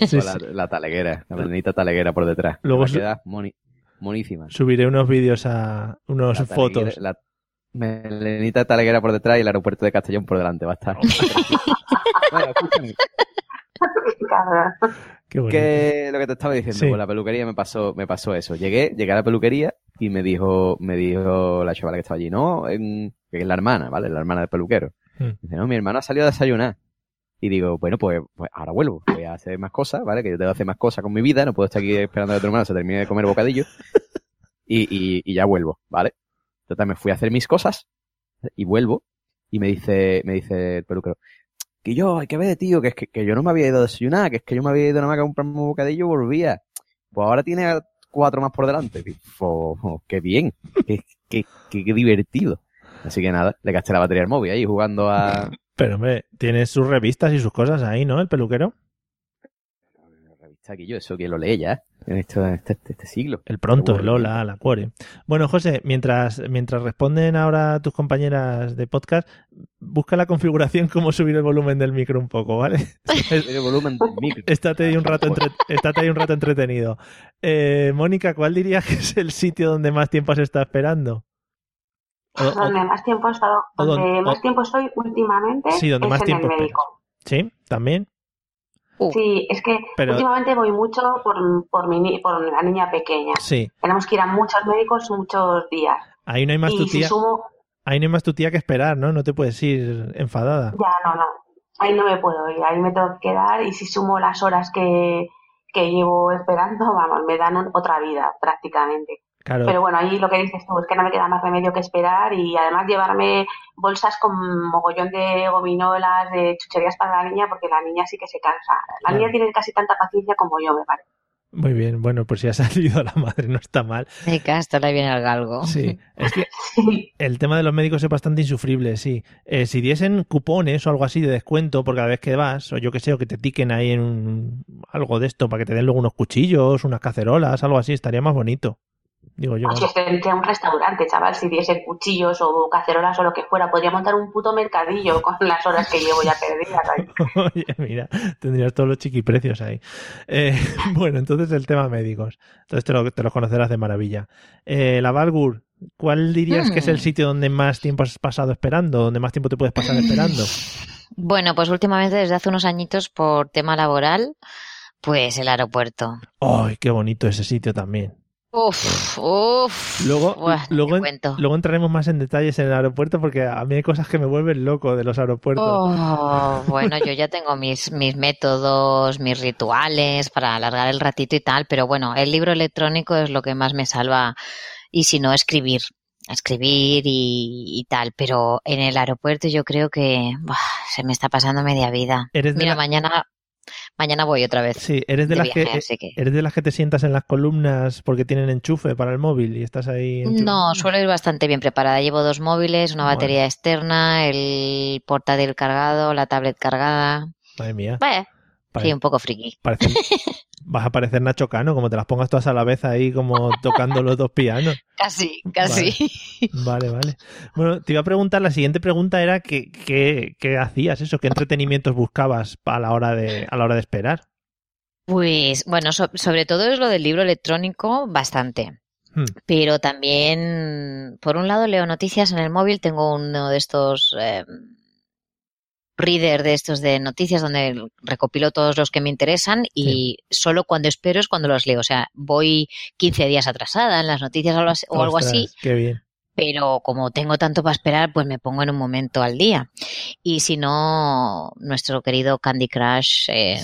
sí. La, la taleguera, la melenita taleguera por detrás. Luego su- moni- monísima. Subiré unos vídeos a unos La fotos. La melenita taleguera por detrás y el aeropuerto de Castellón por delante. Va a estar. bueno, escúchame. Qué que lo que te estaba diciendo, Sí. con la peluquería me pasó, me pasó eso. Llegué, llegué a la peluquería y me dijo, me dijo la chavala que estaba allí, no, en- que es la hermana, ¿vale? La hermana del peluquero. Mm. Dice, no, mi hermana ha salido a desayunar. Y digo, bueno, pues, pues ahora vuelvo, voy a hacer más cosas, ¿vale? Que yo tengo que hacer más cosas con mi vida, no puedo estar aquí esperando a que tu hermana se termine de comer bocadillo. Y, y, y ya vuelvo, ¿vale? Total, me fui a hacer mis cosas y vuelvo y me dice, me dice el peluquero, que yo, hay que ver, tío, que es que, que yo no me había ido a desayunar, que es que yo me había ido nada más a comprarme un bocadillo y volvía. Pues ahora tiene cuatro más por delante. Y, fo, qué bien, qué, qué, qué, qué divertido. Así que nada, le gasté la batería al móvil ahí jugando a... Pero, hombre, tiene sus revistas y sus cosas ahí, ¿no? El peluquero. revista que yo, eso que lo lee ya, en este, este, este siglo. El pronto, el hola, la cuore. Bueno, José, mientras, mientras responden ahora tus compañeras de podcast, busca la configuración cómo subir el volumen del micro un poco, ¿vale? El volumen del micro. Estate ahí un rato, entre- estate ahí un rato entretenido. Eh, Mónica, ¿cuál dirías que es el sitio donde más tiempo se está esperando? O- o- Donde más tiempo he estado, o donde don- más o- tiempo estoy últimamente Sí, donde es más en tiempo el esperas. médico. ¿Sí? ¿También? Sí, es que Pero- últimamente voy mucho por, por, mi, ni- por la niña pequeña. Sí. Tenemos que ir a muchos médicos muchos días. Ahí no hay más tu y si tía. sumo, Ahí no hay más tu tía que esperar, ¿no? No te puedes ir enfadada. ya no, no. Ahí no me puedo ir, ahí me tengo que quedar y si sumo las horas que, que llevo esperando, vamos, me dan un- otra vida prácticamente. Claro. Pero bueno, ahí lo que dices tú es que no me queda más remedio que esperar y además llevarme bolsas con mogollón de gominolas, de chucherías para la niña, porque la niña sí que se cansa. La Claro. niña tiene casi tanta paciencia como yo, me parece. Muy bien, bueno, pues si ha salido la madre, no está mal. De casta le viene al galgo. Sí, es que el tema de los médicos es bastante insufrible, sí. Eh, si diesen cupones o algo así de descuento por cada vez que vas, o yo que sé, o que te tiquen ahí en un, algo de esto para que te den luego unos cuchillos, unas cacerolas, algo así, estaría más bonito. Digo yo. A un restaurante, chaval, si diese cuchillos o cacerolas o lo que fuera, podría montar un puto mercadillo con las horas que llevo ya perdidas ahí. Oye, mira, tendrías todos los chiquiprecios ahí. Eh, bueno, entonces el tema médicos. Entonces te lo, te lo conocerás de maravilla. Eh, la Valgur, ¿cuál dirías que es el Hmm. sitio donde más tiempo has pasado esperando? ¿Donde más tiempo te puedes pasar esperando? Bueno, pues últimamente desde hace unos añitos por tema laboral, pues el aeropuerto. ¡Ay, qué bonito ese sitio también! Uf, uf. Luego, Buah, luego, en- luego entraremos más en detalles en el aeropuerto porque a mí hay cosas que me vuelven loco de los aeropuertos. Oh, bueno, yo ya tengo mis, mis métodos, mis rituales para alargar el ratito y tal, pero bueno, el libro electrónico es lo que más me salva y si no, escribir, escribir y, y tal, pero en el aeropuerto yo creo que se me está pasando media vida. Mira, la- mañana, mañana voy otra vez. Sí, eres de, de las viaje, así que- eres de las que te sientas en las columnas porque tienen enchufe para el móvil y estás ahí. No, suelo ir bastante bien preparada. Llevo dos móviles, una Bueno. batería externa, el portátil cargado, la tablet cargada. Madre mía. Vaya, Pare- sí, un poco friki. parece- vas a parecer Nacho Cano, como te las pongas todas a la vez ahí, como tocando los dos pianos. Casi, casi. Vale, vale. Bueno, te iba a preguntar, la siguiente pregunta era que, que- qué hacías eso, qué entretenimientos buscabas a la hora de, a la hora de esperar. Pues bueno, so- sobre todo es lo del libro electrónico, bastante. Hmm. Pero también, por un lado, leo noticias en el móvil. Tengo uno de estos eh, reader de estos de noticias donde recopilo todos los que me interesan y solo cuando espero es cuando los leo. O sea, voy 15 días atrasada en las noticias o algo así- o algo así, Ostras, Qué bien. Pero como tengo tanto para esperar, pues me pongo en un momento al día. Y si no, nuestro querido Candy Crush, eh,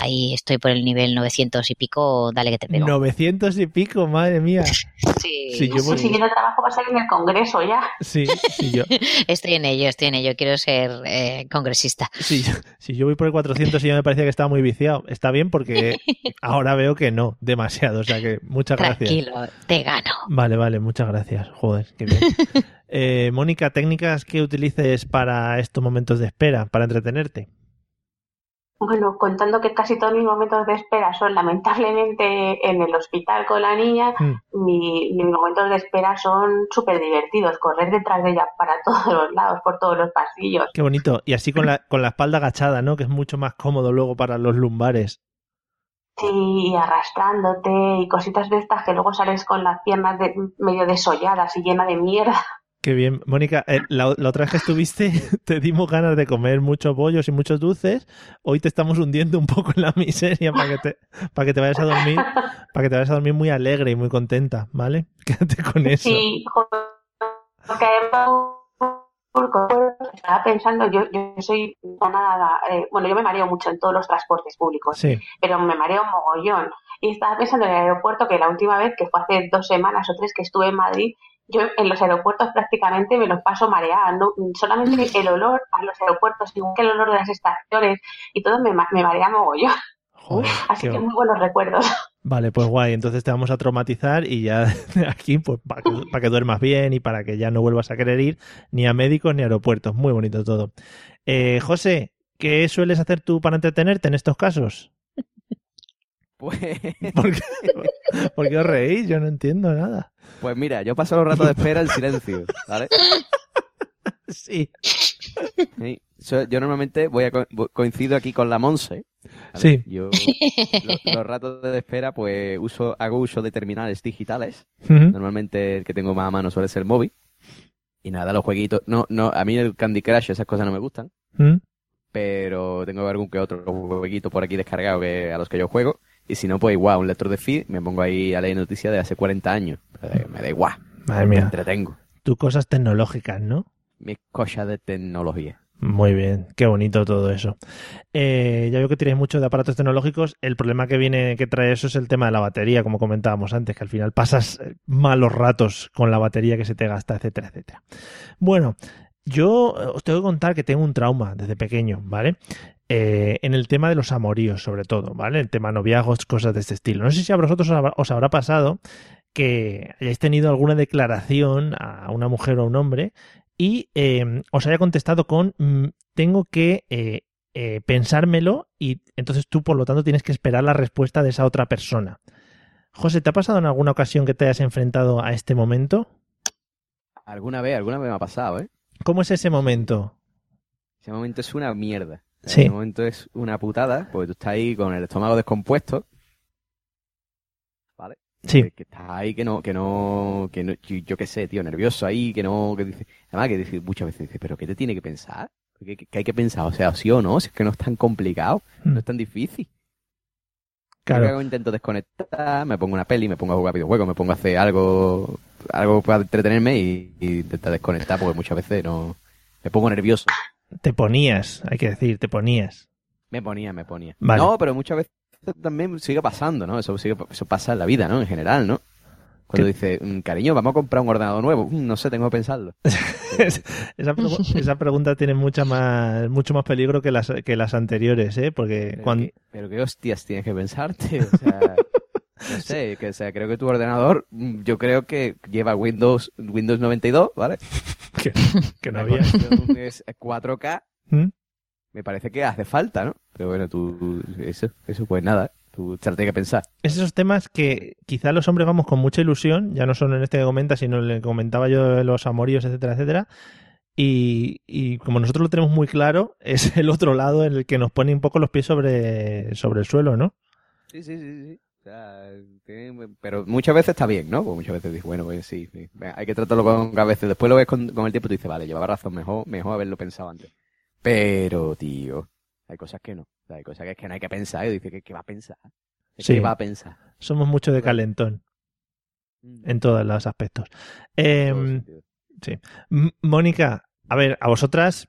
ahí estoy por el nivel 900 y pico, dale que te pego. 900 y pico, madre mía. Sí, Si yo voy- Si siguiendo trabajo va a ser en el Congreso ya. Sí, sí, yo, Estoy en ello, estoy en ello, quiero ser eh, congresista. si, yo- si yo voy por el 400 y ya me parecía que estaba muy viciado, está bien porque ahora veo que no, demasiado. O sea que muchas gracias. Tranquilo, te gano. Vale, vale, muchas gracias. Joder, qué bien. Eh, Mónica, técnicas que utilices para estos momentos de espera, para entretenerte. Bueno, contando que casi todos mis momentos de espera son lamentablemente en el hospital con la niña, Mm. mi- mis momentos de espera son súper divertidos. Correr detrás de ella para todos los lados, por todos los pasillos. Qué bonito. Y así con la, con la espalda agachada, ¿no? Que es mucho más cómodo luego para los lumbares. Sí, y arrastrándote y cositas de estas que luego sales con las piernas de- medio desolladas y llena de mierda. Qué bien. Mónica, eh, la, la otra vez que estuviste te dimos ganas de comer muchos bollos y muchos dulces. Hoy te estamos hundiendo un poco en la miseria para que te, para que te vayas a dormir, para que te vayas a dormir muy alegre y muy contenta, ¿vale? Quédate con eso. Sí, joder, porque estaba pensando, yo, yo soy nada, eh, bueno, yo me mareo mucho en todos los transportes públicos, Sí. pero me mareo mogollón. Y estaba pensando en el aeropuerto que la última vez, que fue hace dos semanas o tres que estuve en Madrid, yo en los aeropuertos prácticamente me los paso mareada. ¿no? Solamente el olor a los aeropuertos, igual que el olor de las estaciones y todo, me, me marea mogollón. Joder, Así que muy buenos recuerdos. Vale, pues guay. Entonces te vamos a traumatizar y ya de aquí, pues para que, duermas bien y para que ya no vuelvas a querer ir ni a médicos ni a aeropuertos. Muy bonito todo. Eh, José, ¿qué sueles hacer tú para entretenerte en estos casos? Pues, ¿Por qué, por qué os reís? Yo no entiendo nada. pues mira, yo paso los ratos de espera en silencio, ¿vale? Sí. Sí. So- yo normalmente voy a co- coincido aquí con la Monse. ¿vale? Sí. Yo lo- los, ratos de espera, pues uso, hago uso de terminales digitales. Normalmente el que tengo más a mano suele ser el móvil. Y nada, los jueguitos. No, no, a mí el Candy Crush, esas cosas no me gustan. Pero tengo algún que otro jueguito por aquí descargado que, a los que yo juego. Y si no, pues igual, un lector de feed, me pongo ahí a leer noticias de hace 40 años. Pero me da igual. Madre Me mía. entretengo. Tú cosas tecnológicas, ¿no? Mi cosa de tecnología. Muy bien, qué bonito todo eso. Eh, ya veo que tienes mucho de aparatos tecnológicos. El problema que viene, que trae eso es el tema de la batería, como comentábamos antes, que al final pasas eh, malos ratos con la batería que se te gasta, etcétera, etcétera. Bueno, yo eh, os tengo que contar que tengo un trauma desde pequeño, ¿vale? Eh, en el tema de los amoríos, sobre todo, ¿vale? El tema noviazgos, cosas de este estilo. No sé si a vosotros os habrá, os habrá pasado que hayáis tenido alguna declaración a una mujer o a un hombre y eh, os haya contestado con mm, tengo que eh, eh, pensármelo y entonces tú por lo tanto tienes que esperar la respuesta de esa otra persona. José, ¿te ha pasado en alguna ocasión que te hayas enfrentado a este momento? Alguna vez, alguna vez me ha pasado, ¿eh? ¿Cómo es ese momento? Ese momento es una mierda. Sí. Ese momento es una putada, porque tú estás ahí con el estómago descompuesto. Sí. Que, que estás ahí que no, que no, que no, yo, yo qué sé, tío, nervioso ahí, que no, que dice, además que dice, muchas veces dice, pero ¿qué te tiene que pensar? ¿Qué, qué- qué hay que pensar? O sea, sí o no, si es que no es tan complicado, no es tan difícil. Yo Claro. hago, intento desconectar, me pongo una peli, me pongo a jugar videojuegos, me pongo a hacer algo, algo para entretenerme y, y intentar desconectar porque muchas veces no, me pongo nervioso. Te ponías, hay que decir, te ponías. Me ponía, me ponía. Vale. No, pero muchas veces también sigue pasando, ¿no? Eso, sigue- eso pasa en la vida, ¿no? En general, ¿no? Cuando dice, "Mm, cariño, vamos a comprar un ordenador nuevo. Mm, No sé, tengo que pensarlo. esa, pregu- esa pregunta tiene mucha más, mucho más peligro que las, que las anteriores, ¿eh? Porque Pero, cuando... qué, pero qué hostias tienes que pensarte. O sea, no sé, que o sea, creo que tu ordenador, mm, yo creo que lleva Windows, Windows 92, ¿vale? que, que no había. es 4K. ¿Mm? Me parece que hace falta, ¿no? Pero bueno, tú, eso, eso pues nada, tú te lo tienes que pensar. Es esos temas que quizá los hombres vamos con mucha ilusión, ya no solo en este que comenta, sino en el que comentaba yo de los amoríos, etcétera, etcétera. Y, y como nosotros lo tenemos muy claro, es el otro lado en el que nos pone un poco los pies sobre, sobre el suelo, ¿no? Sí, sí, sí, sí. O sea, tiene- pero muchas veces está bien, ¿no? Pues muchas veces dices, bueno, pues sí, sí. Hay que tratarlo con cabeza. Después lo ves con, con el tiempo y tú dices, vale, llevaba razón, mejor, mejor haberlo pensado antes. Pero, tío, hay cosas que no. O sea, hay cosas que, es que no hay que pensar. Y dice, ¿qué, qué va a pensar? ¿Qué Sí. va a pensar? Somos mucho de calentón en todos los aspectos. Em, sí. Mónica, a ver, a vosotras,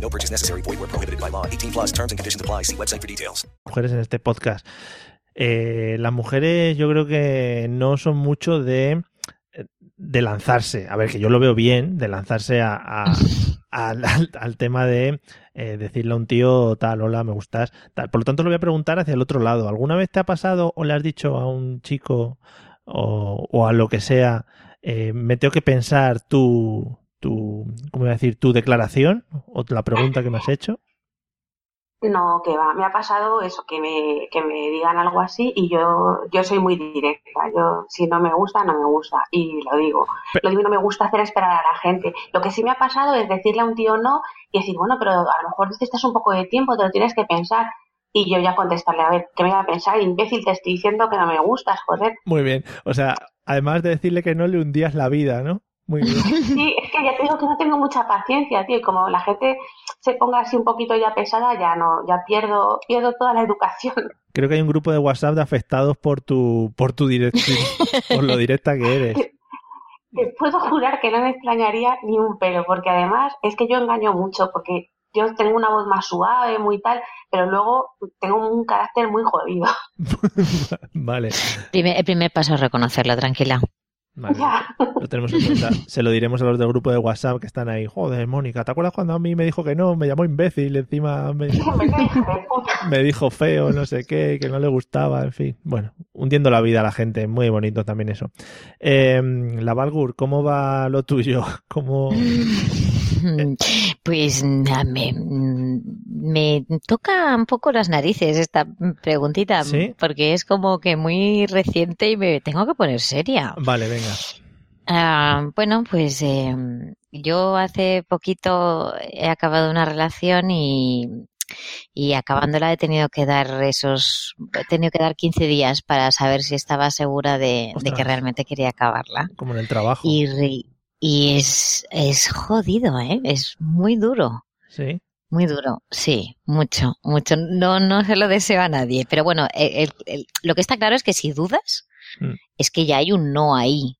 No purchase necessary. Void were prohibited by law. 18 plus terms and conditions apply. See website for details. mujeres en este podcast. Eh, las mujeres yo creo que no son mucho de, de lanzarse. A ver, que yo lo veo bien, de lanzarse a, a- al, al- al tema de eh, decirle a un tío tal, hola, me gustas, tal. Por lo tanto, lo voy a preguntar hacia el otro lado. ¿Alguna vez te ha pasado o le has dicho a un chico o, o a lo que sea, eh, me tengo que pensar tu, tu, ¿cómo voy a decir? Tu declaración o la pregunta que me has hecho? No, que va. Me ha pasado eso, que me, que me digan algo así y yo, yo soy muy directa. Yo, si no me gusta, no me gusta. Y lo digo. Lo digo no me gusta hacer esperar a la gente. Lo que sí me ha pasado es decirle a un tío no y decir, bueno, pero a lo mejor necesitas un poco de tiempo, te lo tienes que pensar. Y yo ya contestarle, a ver, ¿qué me va a pensar? Imbécil, te estoy diciendo que no me gustas, joder. Muy bien. O sea, además de decirle que no le hundías la vida, ¿no? Muy bien. Sí, es que ya te digo que no tengo mucha paciencia, tío. Y como la gente se ponga así un poquito ya pesada, ya no, ya pierdo, pierdo toda la educación. Creo que hay un grupo de WhatsApp de afectados por tu, por tu dirección, por lo directa que eres. Te puedo jurar que no me extrañaría ni un pelo, porque además es que yo engaño mucho, porque yo tengo una voz más suave, muy tal, pero luego tengo un carácter muy jodido. Vale, Primer- el primer paso es reconocerlo, tranquila. Vale. Lo tenemos en cuenta. Se lo diremos a los del grupo de WhatsApp que están ahí. Joder, Mónica, ¿te acuerdas cuando a mí me dijo que no? Me llamó imbécil, encima me, me dijo feo, no sé qué, que no le gustaba, en fin. Bueno, hundiendo la vida a la gente, muy bonito también eso. Eh, la Valgur, ¿cómo va lo tuyo? ¿Cómo... Pues me, me toca un poco las narices esta preguntita, ¿Sí? porque es como que muy reciente y me tengo que poner seria. Vale, venga. Ah, bueno, pues eh, yo hace poquito he acabado una relación y, y acabándola he tenido que dar esos, he tenido que dar 15 días para saber si estaba segura de, de que realmente quería acabarla. Como en el trabajo. Y, y es, es jodido, ¿eh? Es muy duro. Sí. Muy duro, sí, mucho, mucho. No, no se lo deseo a nadie. Pero bueno, el- el- el- lo que está claro es que si dudas, Mm. es que ya hay un no ahí.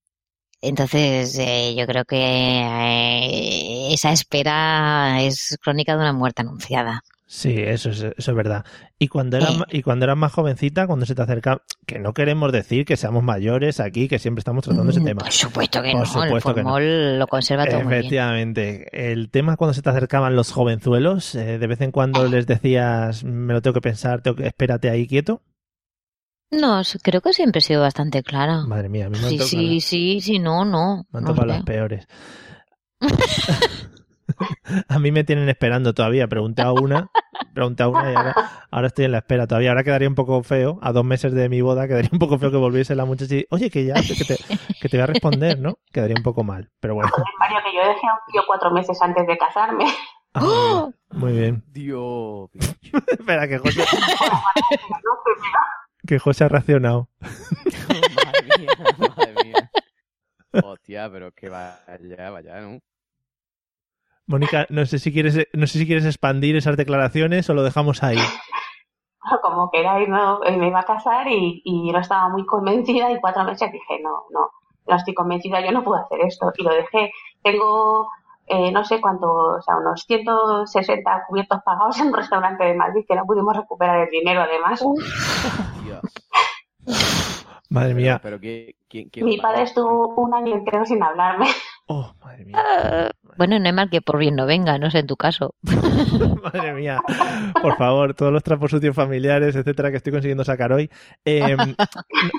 Entonces, eh, yo creo que eh, esa espera es crónica de una muerte anunciada. Sí, eso es, eso es verdad. Y cuando eras, Eh. y cuando eras más jovencita, cuando se te acerca, que no queremos decir que seamos mayores aquí, que siempre estamos tratando ese tema. Por supuesto que Por no, supuesto el que no. lo conserva todo muy bien. Efectivamente. El tema cuando se te acercaban los jovenzuelos, eh, de vez en cuando les decías, me lo tengo que pensar, tengo que, espérate ahí quieto. No, creo que siempre he sido bastante clara. Madre mía, a mí me Sí, sí, sí, sí, no, no. me han no tocado las peores. a mí me tienen esperando todavía. Pregunté a una, pregunté a una y ahora, ahora estoy en la espera todavía. Ahora quedaría un poco feo, a dos meses de mi boda, quedaría un poco feo que volviese la muchacha y, oye, que ya, que te, que te voy a responder, ¿no? Quedaría un poco mal, pero bueno. Mario, que yo dejé a un tío cuatro meses antes de casarme. Ah, muy bien. Dios. Espera, que José, que José ha reaccionado. madre mía, madre mía. Hostia, pero que vaya, vaya, ¿no? Mónica, no sé si quieres, no sé si quieres expandir esas declaraciones o lo dejamos ahí. Como queráis, ¿no? Eh, Me iba a casar y, y no estaba muy convencida y cuatro meses dije, no, no, no estoy convencida, yo no puedo hacer esto. Y lo dejé. Tengo eh, no sé cuánto, o sea, unos 160 cubiertos pagados en un restaurante de Madrid que no pudimos recuperar el dinero además. Madre mía. Pero ¿quién, quién, quién Mi padre estuvo un año entero sin hablarme. Oh, madre mía. Bueno, no es mal que por bien no venga, no sé en tu caso. Madre mía. Por favor, todos los trapos sucios familiares, etcétera, que estoy consiguiendo sacar hoy. Eh,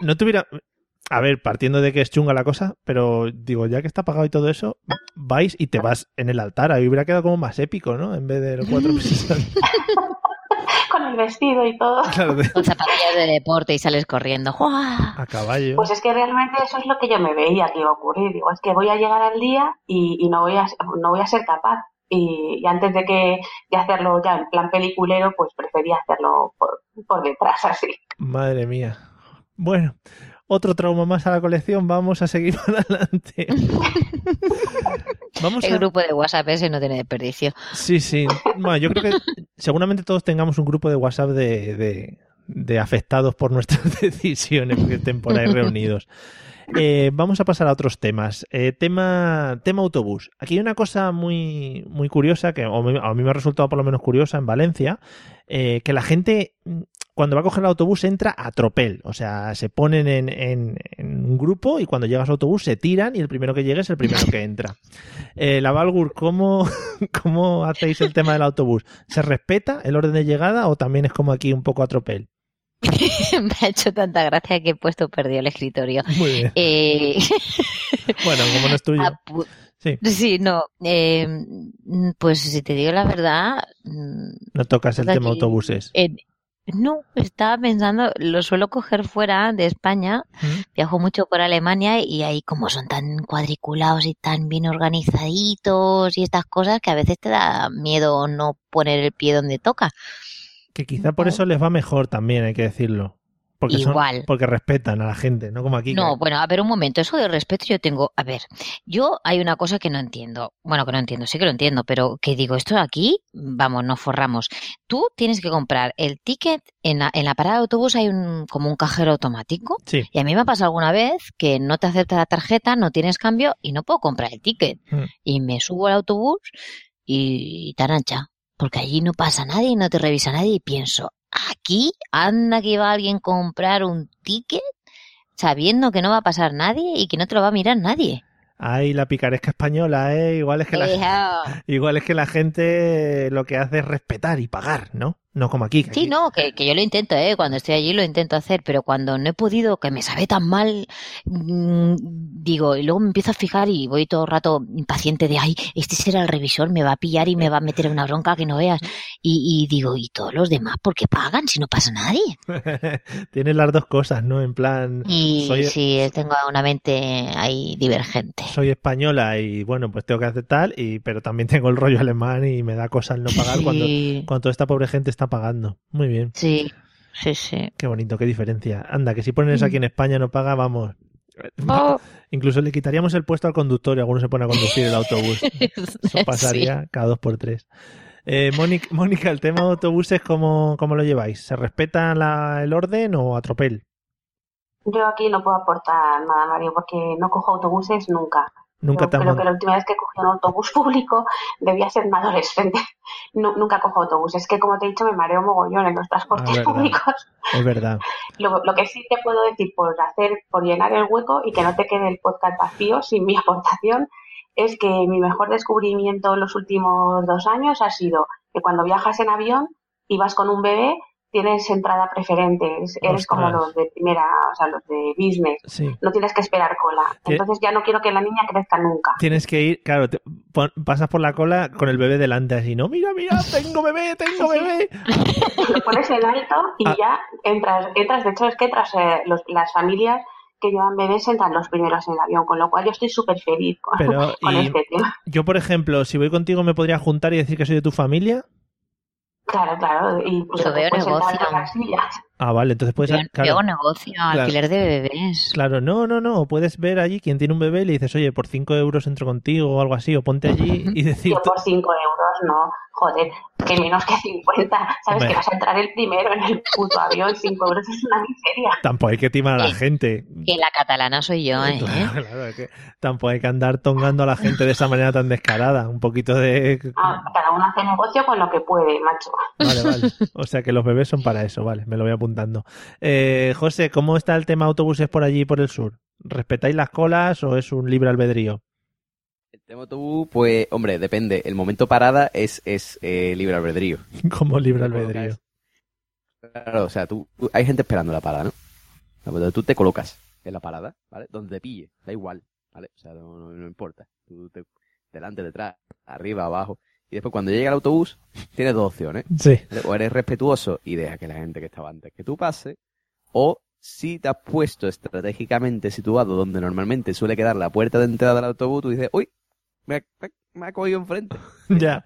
no, tuviera. A ver, partiendo de que es chunga la cosa, pero digo, ya que está pagado y todo eso, vais y te vas en el altar. Ahí hubiera quedado como más épico, ¿no? En vez de los cuatro meses. Con el vestido y todo. Claro, de- Con zapatillas de deporte y sales corriendo. ¡Guau! a caballo. Pues es que realmente eso es lo que yo me veía que iba a ocurrir. Digo, es que voy a llegar al día y, y no, voy a, no voy a ser capaz. Y, y antes de que de hacerlo ya en plan peliculero, pues prefería hacerlo por, por detrás así. Madre mía. Bueno, otro trauma más a la colección. Vamos a seguir para adelante. Vamos El a... grupo de WhatsApp ese no tiene desperdicio. Sí, sí. Bueno, yo creo que seguramente todos tengamos un grupo de WhatsApp de, de, de afectados por nuestras decisiones que estén por ahí reunidos. Eh, vamos a pasar a otros temas. Eh, tema, tema autobús. Aquí hay una cosa muy, muy curiosa que a mí me ha resultado por lo menos curiosa en Valencia, eh, que la gente mm, cuando va a coger el autobús entra a tropel. O sea, se ponen en, un grupo y cuando llegas al autobús se tiran y el primero que llegue es el primero que entra. La Valgur, ¿cómo, ¿cómo hacéis el tema del autobús? ¿Se respeta el orden de llegada o también es como aquí un poco a tropel? Me ha hecho tanta gracia que he puesto perdido el escritorio. Muy bien. Eh, Bueno, como no es tuyo. apu- Sí, Sí, no. eh, pues si te digo la verdad, mm, no tocas el tema autobuses. no, estaba pensando, lo suelo coger fuera de España, ¿Mm? viajo mucho por Alemania y ahí como son tan cuadriculados y tan bien organizaditos y estas cosas que a veces te da miedo no poner el pie donde toca. Que quizá por eso les va mejor también, hay que decirlo. Porque son- Igual. porque respetan a la gente, no como aquí. No, que- bueno, a ver, un momento, eso de respeto yo tengo, a ver, yo hay una cosa que no entiendo, bueno, que no entiendo, sí que lo entiendo, pero que digo, esto aquí, vamos, nos forramos. Tú tienes que comprar el ticket, en la, en la parada de autobús hay un, como un cajero automático, Sí. y a mí me ha pasado alguna vez que no te acepta la tarjeta, no tienes cambio y no puedo comprar el ticket. Mm. Y me subo al autobús y tarancha, porque allí no pasa nadie y no te revisa nadie y pienso, aquí anda que va alguien a comprar un ticket sabiendo que no va a pasar nadie y que no te lo va a mirar nadie. Ay, la picaresca española, ¿eh? Igual es que la, igual es que la gente lo que hace es respetar y pagar, ¿no? No como aquí. que Sí, aquí- no, que, que yo lo intento, ¿eh? Cuando estoy allí lo intento hacer, pero cuando no he podido, que me sabe tan mal, mm, digo, y luego me empiezo a fijar y voy todo el rato impaciente de, ay, este será el revisor, me va a pillar y me va a meter en una bronca que no veas. Y, y digo, ¿y todos los demás por qué pagan si no pasa nadie? Tienes las dos cosas, ¿no? En plan, Y soy, sí, tengo una mente ahí divergente. soy española y bueno, pues tengo que hacer tal, y, pero también tengo el rollo alemán y me da cosa el no pagar Sí. cuando, cuando esta pobre gente está pagando. Muy bien. Sí, sí, sí. Qué bonito, qué diferencia. Anda, que si ponen eso aquí en España no paga, vamos. Oh. Incluso le quitaríamos el puesto al conductor y alguno se pone a conducir el autobús. Eso pasaría cada dos por tres. Eh, Mónica, Mónica, el tema de autobuses, ¿cómo, cómo lo lleváis? ¿Se respeta la- el orden o a tropel? Yo aquí no puedo aportar nada, Mario, porque no cojo autobuses nunca. Nunca Yo te han creo que la última vez que cogí un autobús público debía ser en adolescente. Nu- nunca cojo autobuses. Es que, como te he dicho, me mareo mogollón en los transportes Ah, públicos. Es verdad. Lo, lo que sí te puedo decir por hacer, por llenar el hueco y que no te quede el podcast vacío sin mi aportación, es que mi mejor descubrimiento en los últimos dos años ha sido que cuando viajas en avión y vas con un bebé, tienes entrada preferente. Eres como los de primera, o sea, los de business. Sí. No tienes que esperar cola. Entonces ya no quiero que la niña crezca nunca. Tienes que ir, claro, te- pon- pasas por la cola con el bebé delante así, no, mira, mira, tengo bebé, tengo bebé. Lo pones en alto y Ah. ya entras, entras, de hecho es que entras, eh, los- las familias que llevan bebés entran los primeros en el avión, con lo cual yo estoy súper feliz con, Pero, con y- este tema. Yo, por ejemplo, si voy contigo, ¿me podría juntar y decir que soy de tu familia? Claro, claro, y pues, Yo veo en las sillas. Ah, vale, entonces puedes... Yo, claro, yo hago negocio, Claro. alquiler de bebés. Claro, no, no, no. Puedes ver allí quien tiene un bebé y le dices, oye, por 5 euros entro contigo o algo así, o ponte allí y decir. Yo por 5 euros, no, joder, que menos que 50. Sabes Hombre. que vas a entrar el primero en el puto avión, 5 euros es una miseria. Tampoco hay que timar a la gente. Que la catalana soy yo, ¿eh? Claro, claro, es que tampoco hay que andar tongando a la gente de esa manera tan descarada. Un poquito de... Ah, cada uno hace negocio con lo que puede, macho. Vale, vale. O sea que los bebés son para eso, vale, me lo voy apuntando. Eh, José, ¿cómo está el tema autobuses por allí, por el sur? ¿Respetáis las colas o es un libre albedrío? El tema autobús, pues, hombre, depende. El momento parada es, es eh, libre albedrío. Como libre albedrío. Claro, o sea, tú, tú- hay gente esperando la parada, ¿no? Entonces tú te colocas en la parada, ¿vale? Donde te pille, da igual, ¿vale? O sea, no, no- no importa. Tú te, delante, detrás, arriba, abajo. Y después cuando llega el autobús, tienes dos opciones. Sí. O eres respetuoso y deja que la gente que estaba antes que tú pase, o si te has puesto estratégicamente situado donde normalmente suele quedar la puerta de entrada del autobús, tú dices, uy, me, ha- me ha- me ha cogido enfrente. Ya.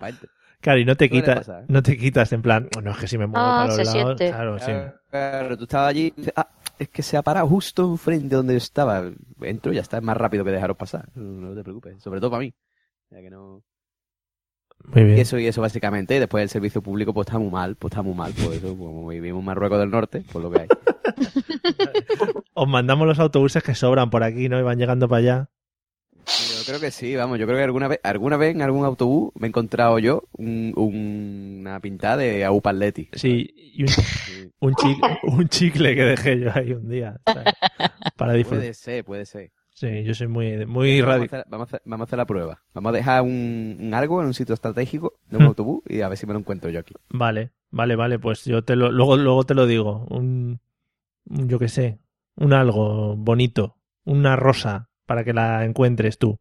Claro, y no te quitas, pasar. no te quitas en plan, "Oh, no es que si me muevo Ah, para los se lados, siente. claro, sí. Claro, tú estabas allí y dices, ah, es que se ha parado justo enfrente donde yo estaba. Entro y ya está, es más rápido que dejaros pasar. No te preocupes, sobre todo para mí. Ya que no... Muy bien. Y eso y eso básicamente, y después el servicio público pues está muy mal, pues está muy mal, pues eso, como vivimos en Marruecos del Norte, pues lo que hay. Os mandamos los autobuses que sobran por aquí, ¿no? Y van llegando para allá. Yo creo que sí, vamos, yo creo que alguna vez, alguna vez en algún autobús me he encontrado yo un- un- una pintada de Aupaletti. Sí, y un, un, chi- un chicle que dejé yo ahí un día. ¿sabes? Para disfrutar. Puede ser, puede ser. Sí, yo soy muy, muy radical. vamos, vamos a hacer la prueba. Vamos a dejar un, un algo en un sitio estratégico de un Hmm. autobús y a ver si me lo encuentro yo aquí. Vale, vale, vale, pues yo te lo, luego, luego te lo digo. Un, un, yo qué sé, un algo bonito, una rosa para que la encuentres tú.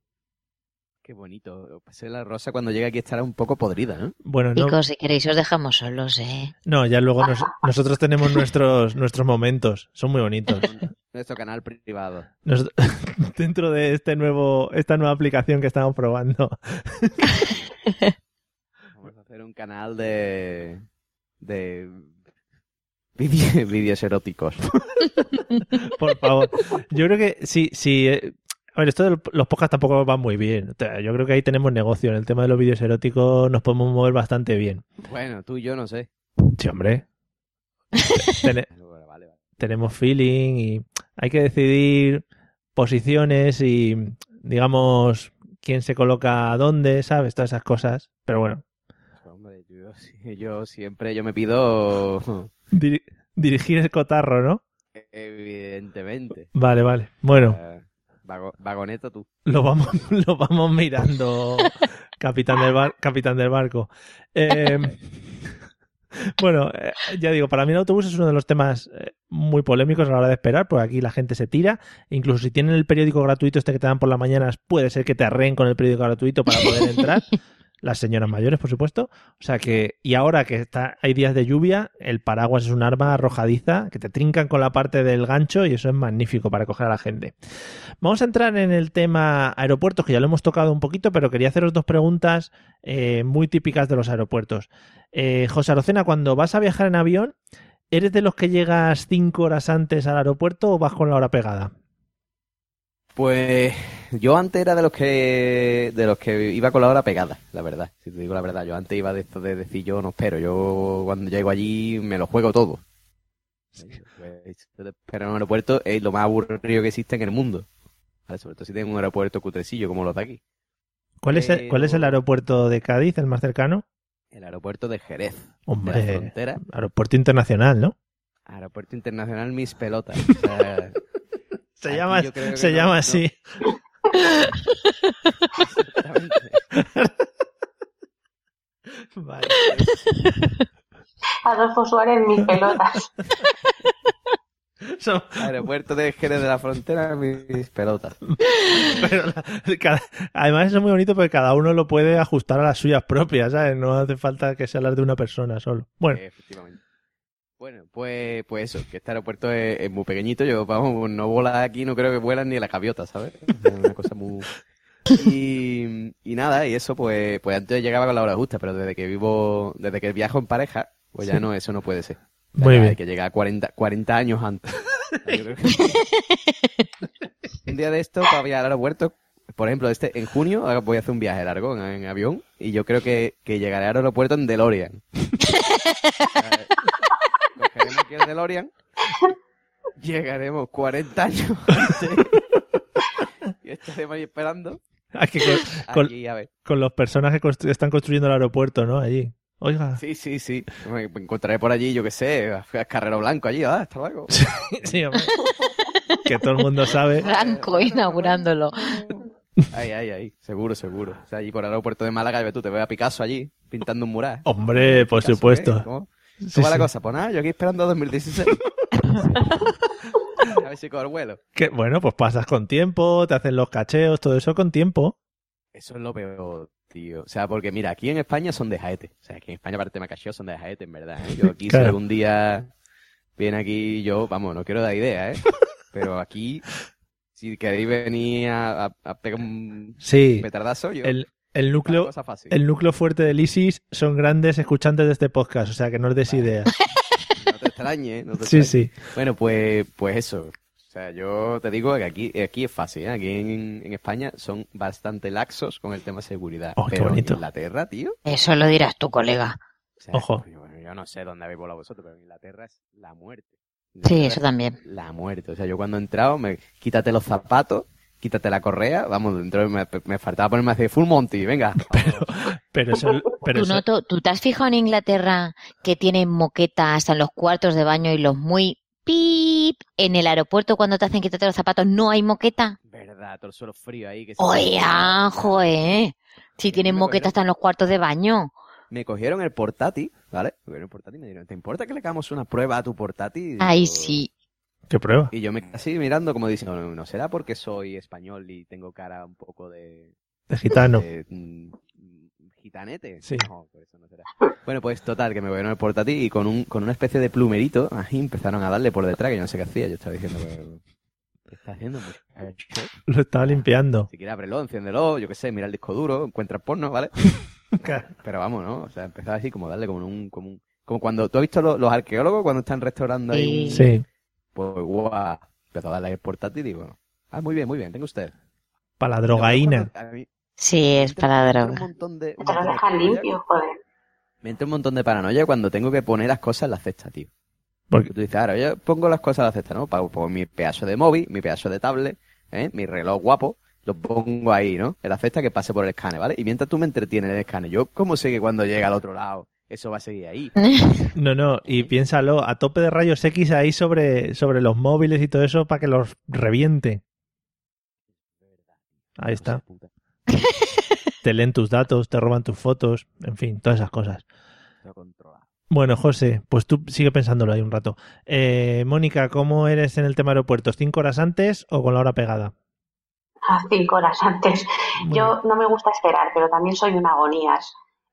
Qué bonito. Pasé la rosa cuando llega aquí estará un poco podrida, ¿no? Bueno, no, Chicos, si queréis os dejamos solos, ¿eh? no ya luego nos- nosotros tenemos nuestros, nuestros momentos, son muy bonitos. Nuestro canal privado. Nos- dentro de este nuevo, esta nueva aplicación que estamos probando. Vamos a hacer un canal de... de... vídeo- vídeos eróticos. Por favor. Yo creo que sí, sí. A ver, esto de los podcasts tampoco van muy bien. O sea, Yo creo que ahí tenemos negocio. En el tema de los vídeos eróticos nos podemos mover bastante bien. Bueno, tú y yo no sé. Sí, hombre. Vale, vale. tenemos feeling y hay que decidir posiciones y, digamos, quién se coloca dónde, ¿sabes? Todas esas cosas. Pero bueno, Hombre, yo, yo siempre yo me pido... diri- dirigir el cotarro, ¿no? Evidentemente. Vale, vale. Bueno, Eh, vago- vagoneta tú. lo vamos, lo vamos mirando, capitán del, bar- capitán del barco. Eh, bueno, eh, ya digo, para mí el autobús es uno de los temas eh, muy polémicos a la hora de esperar, porque aquí la gente se tira. Incluso si tienen el periódico gratuito este que te dan por las mañanas, puede ser que te arreen con el periódico gratuito para poder entrar. Las señoras mayores, por supuesto. O sea que, y ahora que está, hay días de lluvia, el paraguas es un arma arrojadiza que te trincan con la parte del gancho y eso es magnífico para coger a la gente. Vamos a entrar en el tema aeropuertos, que ya lo hemos tocado un poquito, pero quería haceros dos preguntas eh, muy típicas de los aeropuertos. Eh, José Arocena, cuando vas a viajar en avión, ¿eres de los que llegas cinco horas antes al aeropuerto o vas con la hora pegada? Pues yo antes era de los que de los que iba con la hora pegada, la verdad. Si te digo la verdad, yo antes iba de esto de decir yo no espero, yo cuando llego allí me lo juego todo. Pero en un aeropuerto es lo más aburrido que existe en el mundo. ¿Vale? Sobre todo si tienes un aeropuerto cutrecillo como los de aquí. ¿Cuál es, el, ¿Cuál es el aeropuerto de Cádiz, el más cercano? El aeropuerto de Jerez, de la Hombre, frontera. aeropuerto internacional, ¿no? Aeropuerto Internacional Mis Pelotas. O sea, Se llama, se no- llama así. Vale. Adolfo Suárez en mis pelotas. Son- Aeropuerto de Jerez de la Frontera Mis Pelotas. pero la- cada- además eso es muy bonito porque cada uno lo puede ajustar a las suyas propias, ¿sabes? No hace falta que sea las de una persona solo. Bueno, Efectivamente. Bueno, pues, pues eso, que este aeropuerto es, es muy pequeñito. Yo, vamos, no vola aquí, no creo que vuelan ni las gaviotas, ¿sabes? Es una cosa muy... Y, y nada, y eso, pues, pues antes llegaba con la hora justa, pero desde que vivo, desde que viajo en pareja, pues ya Sí. no, eso no puede ser. O sea, Muy bien. Hay que llegar 40, 40 años antes. Un día de esto, para viajar al aeropuerto, por ejemplo, este en junio voy a hacer un viaje largo en, en avión y yo creo que, que llegaré al aeropuerto en DeLorean. Eh, aquí el DeLorean, llegaremos 40 años antes y estaremos ahí esperando. Ah, que con, con- Aquí, a ver. con las personas que están construyendo el aeropuerto, ¿no? Allí. Oiga. Sí, sí, sí. Me encontraré por allí, yo qué sé, a Carrero Blanco allí, ah, hasta luego. Sí, hombre. que todo el mundo sabe. Franco inaugurándolo. Ahí, ahí, ahí, seguro, seguro. O sea, allí por el aeropuerto de Málaga, tú, te veo a Picasso allí, pintando un mural. Hombre, por Picasso, ¿eh? ¿Cómo, Sí, va la cosa? Pues nada, yo aquí esperando a 2016. a ver si cojo el vuelo. Que, bueno, pues pasas con tiempo, te hacen los cacheos, todo eso con tiempo. Eso es lo peor, tío. O sea, porque mira, aquí en España son de jaete. O sea, aquí en España, aparte de Macacheo, son de jaete, en verdad. ¿eh? Yo aquí, Claro. si algún día viene aquí, yo, vamos, no quiero dar idea, ¿eh? Pero aquí, si queréis venir a, a- a pegar un Sí. petardazo, yo... El, el núcleo, cosa fácil. el núcleo fuerte del ISIS son grandes escuchantes de este podcast, o sea que no os des ideas. No te extrañe, no te Sí, extrañe. sí. Bueno, pues, pues eso. O sea, yo te digo que aquí, aquí es fácil, ¿eh? Aquí en, en España son bastante laxos con el tema de seguridad. Oh, qué Pero bonito. en Inglaterra, tío. Eso lo dirás tú, colega. o sea, Ojo. Yo, yo no sé dónde habéis volado vosotros, pero en Inglaterra es la muerte. Sí, eso también. La muerte. O sea, yo cuando he entrado, me, quítate los zapatos, quítate la correa, vamos, dentro me, me faltaba ponerme así full monty, venga. Pero eso, pero ¿Tú, eso- noto- ¿Tú te has fijado en Inglaterra que tienen moqueta hasta en los cuartos de baño y los muy pip en el aeropuerto cuando te hacen quitarte los zapatos no hay moqueta? Verdad, todo el suelo frío ahí. Que Oye, ah, joder. Si tienen moqueta cogieron- hasta en los cuartos de baño. Me cogieron el portátil, ¿vale? Me cogieron el portátil y me dijeron, ¿te importa que le hagamos una prueba a tu portátil? Ay, sí. ¿Qué prueba? Y yo me quedé así mirando como diciendo, no, no será porque soy español y tengo cara un poco de... De gitano. de, mm, gitanete. Sí. No, por eso no será. Bueno, pues total, que me cogieron el portátil y con, un, con una especie de plumerito, ahí empezaron a darle por detrás, que yo no sé qué hacía. Yo estaba diciendo, ¿qué está haciendo? muchacho? Lo estaba limpiando. Si quieres ábrelo, enciéndelo, yo qué sé, mira el disco duro, encuentras porno, ¿vale? Pero vamos, ¿no? O sea, empezaba así como darle como un... Como, un, como cuando... ¿Tú has visto los, los arqueólogos cuando están restaurando ahí? un- Sí. Pues guau, empezó a darle el portátil y digo, ah, muy bien, muy bien, tenga usted. Para la drogaína. Mí Sí, es para un droga. montón de... un Te lo montón de dejan paranoia- limpio, joder. Me entra un montón de paranoia cuando tengo que poner las cosas en la cesta, tío. Porque- Tú dices, ahora yo pongo las cosas en la cesta, ¿no? Pongo, pongo mi pedazo de móvil, mi pedazo de tablet, ¿eh? mi reloj guapo, lo pongo ahí, ¿no? En la cesta que pase por el escáner, ¿vale? Y mientras tú me entretienes en el escáner, yo, ¿cómo sé que cuando llega al otro lado eso va a seguir ahí? No, no, y piénsalo, a tope de rayos X ahí sobre, sobre los móviles y todo eso para que los reviente. Ahí está. Te leen tus datos, te roban tus fotos, en fin, todas esas cosas. Bueno, José, pues tú sigue pensándolo ahí un rato. Eh, Mónica, ¿cómo eres en el tema aeropuertos? ¿Cinco horas antes o con la hora pegada? A cinco horas antes. Yo no me gusta esperar, pero también soy un agonías.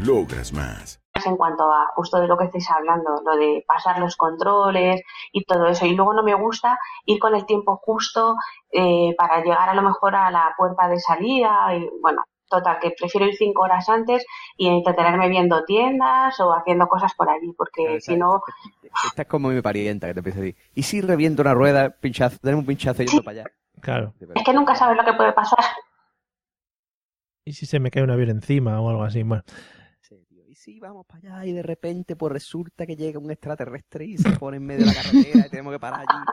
Logras más. en cuanto a justo de lo que estáis hablando, lo de pasar los controles y todo eso. Y luego no me gusta ir con el tiempo justo eh, para llegar a lo mejor a la puerta de salida. Y bueno, total, que prefiero ir cinco horas antes y entretenerme viendo tiendas o haciendo cosas por allí, porque si no, Esta es como mi parienta que te empieza a decir, ¿y si reviento una rueda, pinchazo, tenemos un pinchazo yendo para allá? Claro. es que nunca sabes lo que puede pasar. ¿Y si se me cae un avión encima o algo así? Bueno, Sí, vamos para allá y de repente pues resulta que llega un extraterrestre y se pone en medio de la carretera y tenemos que parar allí.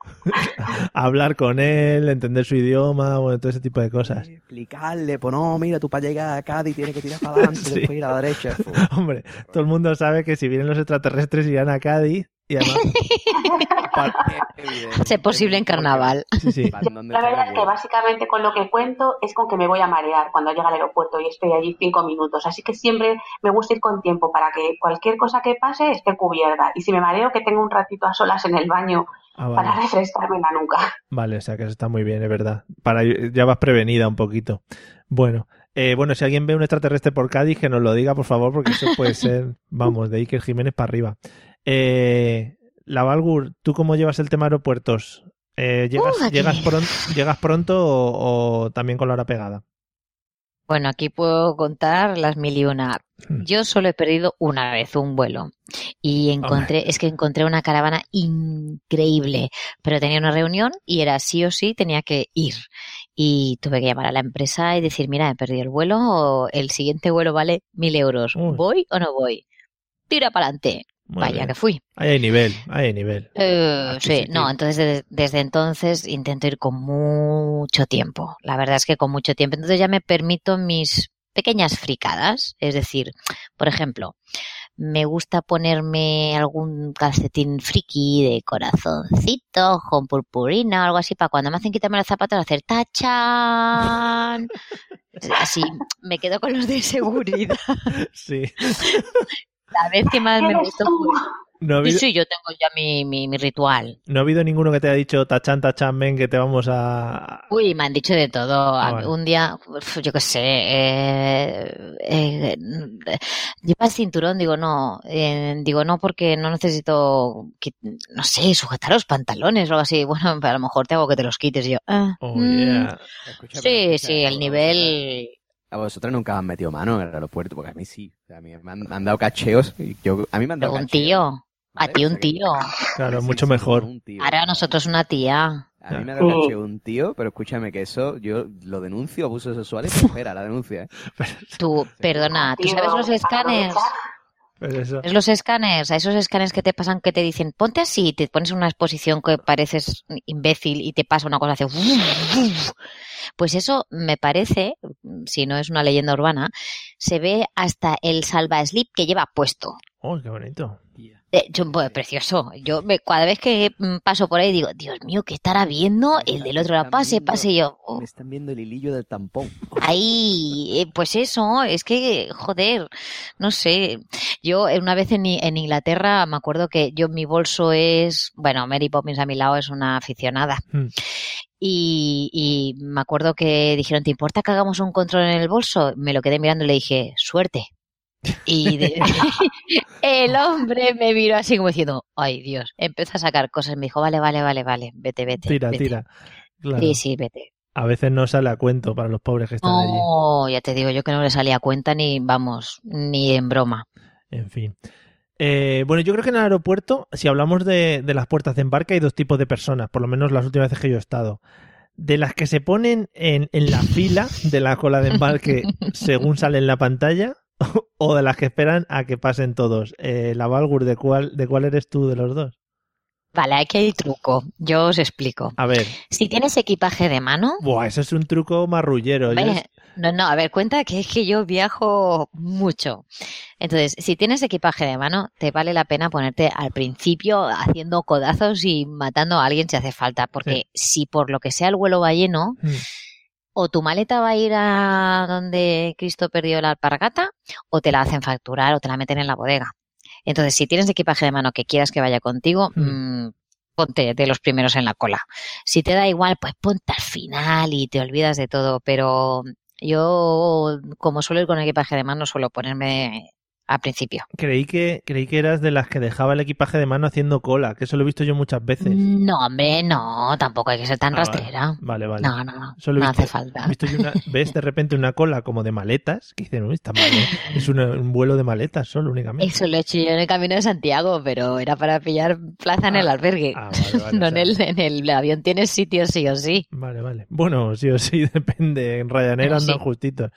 hablar con él, entender su idioma, bueno, todo ese tipo de cosas. Explicarle, pues no, mira, tú para llegar a Cádiz tienes que tirar para adelante, Sí. después ir a la derecha. Hombre, todo el mundo sabe que si vienen los extraterrestres irán a Cádiz Y además, posible en carnaval. sí, sí. La verdad es que básicamente con lo que cuento es con que me voy a marear cuando llega al aeropuerto y estoy allí cinco minutos. Así que siempre me gusta ir con tiempo para que cualquier cosa que pase esté cubierta. Y si me mareo, que tenga un ratito a solas en el baño Ah, vale. para refrescarme la nuca. Vale, o sea que eso está muy bien, es verdad. Para, ya vas prevenida un poquito. Bueno, eh, bueno, si alguien ve un extraterrestre por Cádiz, que nos lo diga, por favor, porque eso puede ser, vamos, de Iker Jiménez para arriba. Eh, la Valgur, ¿tú cómo llevas el tema aeropuertos? Eh, ¿llegas, Uh, llegas, pron- ¿Llegas pronto o, o también con la hora pegada? Bueno, aquí puedo contar las mil y una. Hmm. Yo solo he perdido una vez un vuelo y encontré, es que encontré una caravana increíble, pero tenía una reunión y era sí o sí tenía que ir. Y tuve que llamar a la empresa y decir, mira, he perdido el vuelo, o el siguiente vuelo vale mil euros. ¿Voy o no voy? Tira para adelante. Muy Vaya bien. que fui. Ahí hay nivel, ahí hay nivel. Eh, sí, no, entonces de- desde entonces intento ir con mucho tiempo. La verdad es que con mucho tiempo. Entonces ya me permito mis pequeñas fricadas. Es decir, por ejemplo, me gusta ponerme algún calcetín friki de corazoncito con purpurina o algo así para cuando me hacen quitarme los zapatos hacer tachan. Así me quedo con los de seguridad. Sí. La vez que más me ¿Eres gustó. No ha, Y habido, sí, yo tengo ya mi, mi, mi ritual. no ha habido ninguno que te haya dicho, tachan, tachan, ven, que te vamos a... Uy, me han dicho de todo. Ah. Un día, yo qué sé, eh, eh, lleva el cinturón, digo no, eh, digo no porque no necesito, que, no sé, sujetar los pantalones o algo así. Bueno, a lo mejor te hago que te los quites y yo. ah, Oh, mm, yeah. Sí, sí, el ¿a nivel. Vosotras- A vosotras nunca os han metido mano en el aeropuerto, porque a mí sí. O sea, a mí me han, me han dado cacheos. Y yo, a mí me han dado un cacheos. tío. A ti un tío. Claro, Sí, mucho sí, mejor. un tío. Ahora a nosotros una tía. A mí me ha dado Sí. cacheo un tío, pero escúchame que eso yo lo denuncio, abusos sexuales, espera la denuncia. ¿eh? Tú, perdona, ¿tú sabes los escáneres? Eso... Es los escáneres, a esos escáneres que te pasan que te dicen, ponte así, te pones en una exposición que pareces imbécil y te pasa una cosa, hace... Pues eso me parece, si no es una leyenda urbana, se ve hasta el salva slip que lleva puesto. Oh, qué bonito. Eh, yo, pues, precioso. Yo me- cada vez que mm, paso por ahí digo, Dios mío, ¿qué estará viendo? El del otro lado pase, pase yo. oh, Me están viendo el hilillo del tampón. Ahí, eh, pues eso, es que, joder, no sé. Yo eh, una vez en, en Inglaterra me acuerdo que yo mi bolso es, bueno, Mary Poppins a mi lado es una aficionada. Hmm. Y, y me acuerdo que dijeron, ¿te importa que hagamos un control en el bolso? Me lo quedé mirando y le dije, suerte. Y de- el hombre me miró así como diciendo, ay Dios, empezó a sacar cosas. Me dijo, vale, vale, vale, vale, vete, vete. Tira, vete". tira. Claro. Sí, sí, vete. A veces no sale a cuento para los pobres que están allí. No, ya te digo yo que no le salía a cuenta ni, vamos, ni en broma. En fin. Eh, bueno, yo creo que en el aeropuerto, si hablamos de, de las puertas de embarque, hay dos tipos de personas, por lo menos las últimas veces que yo he estado. De las que se ponen en, en la fila de la cola de embarque según sale en la pantalla, o de las que esperan a que pasen todos. Eh, la Valgur, ¿de cuál, ¿de cuál eres tú de los dos? Vale, aquí hay truco. Yo os explico. A ver, Si tienes equipaje de mano, buah, eso es un truco marrullero. Es- No, no, a ver, cuenta que es que yo viajo mucho. Entonces, si tienes equipaje de mano, te vale la pena ponerte al principio haciendo codazos y matando a alguien si hace falta, porque si por lo que sea el vuelo va lleno, Hmm. O tu maleta va a ir a donde Cristo perdió la alpargata, o te la hacen facturar o te la meten en la bodega. Entonces, si tienes equipaje de mano que quieras que vaya contigo, mm, ponte de los primeros en la cola. Si te da igual, pues ponte al final y te olvidas de todo. Pero yo, como suelo ir con equipaje de mano, suelo ponerme al principio. Creí que, creí que eras de las que dejaba el equipaje de mano haciendo cola, que eso lo he visto yo muchas veces. No, hombre, no, tampoco hay que ser tan Ah, rastrera. Vale, vale. No, no, no, Solo no visto- hace falta. visto yo una, ves de repente una cola como de maletas, que dicen, uy, está mal, ¿eh? es una- un vuelo de maletas solo únicamente. Eso lo he hecho yo en el camino de Santiago, pero era para pillar plaza en el albergue. Ah, vale, vale, no o en el, en el avión tienes sitio sí o sí. Vale, vale. Bueno, sí o sí, depende. En Ryanair andan sí. justitos.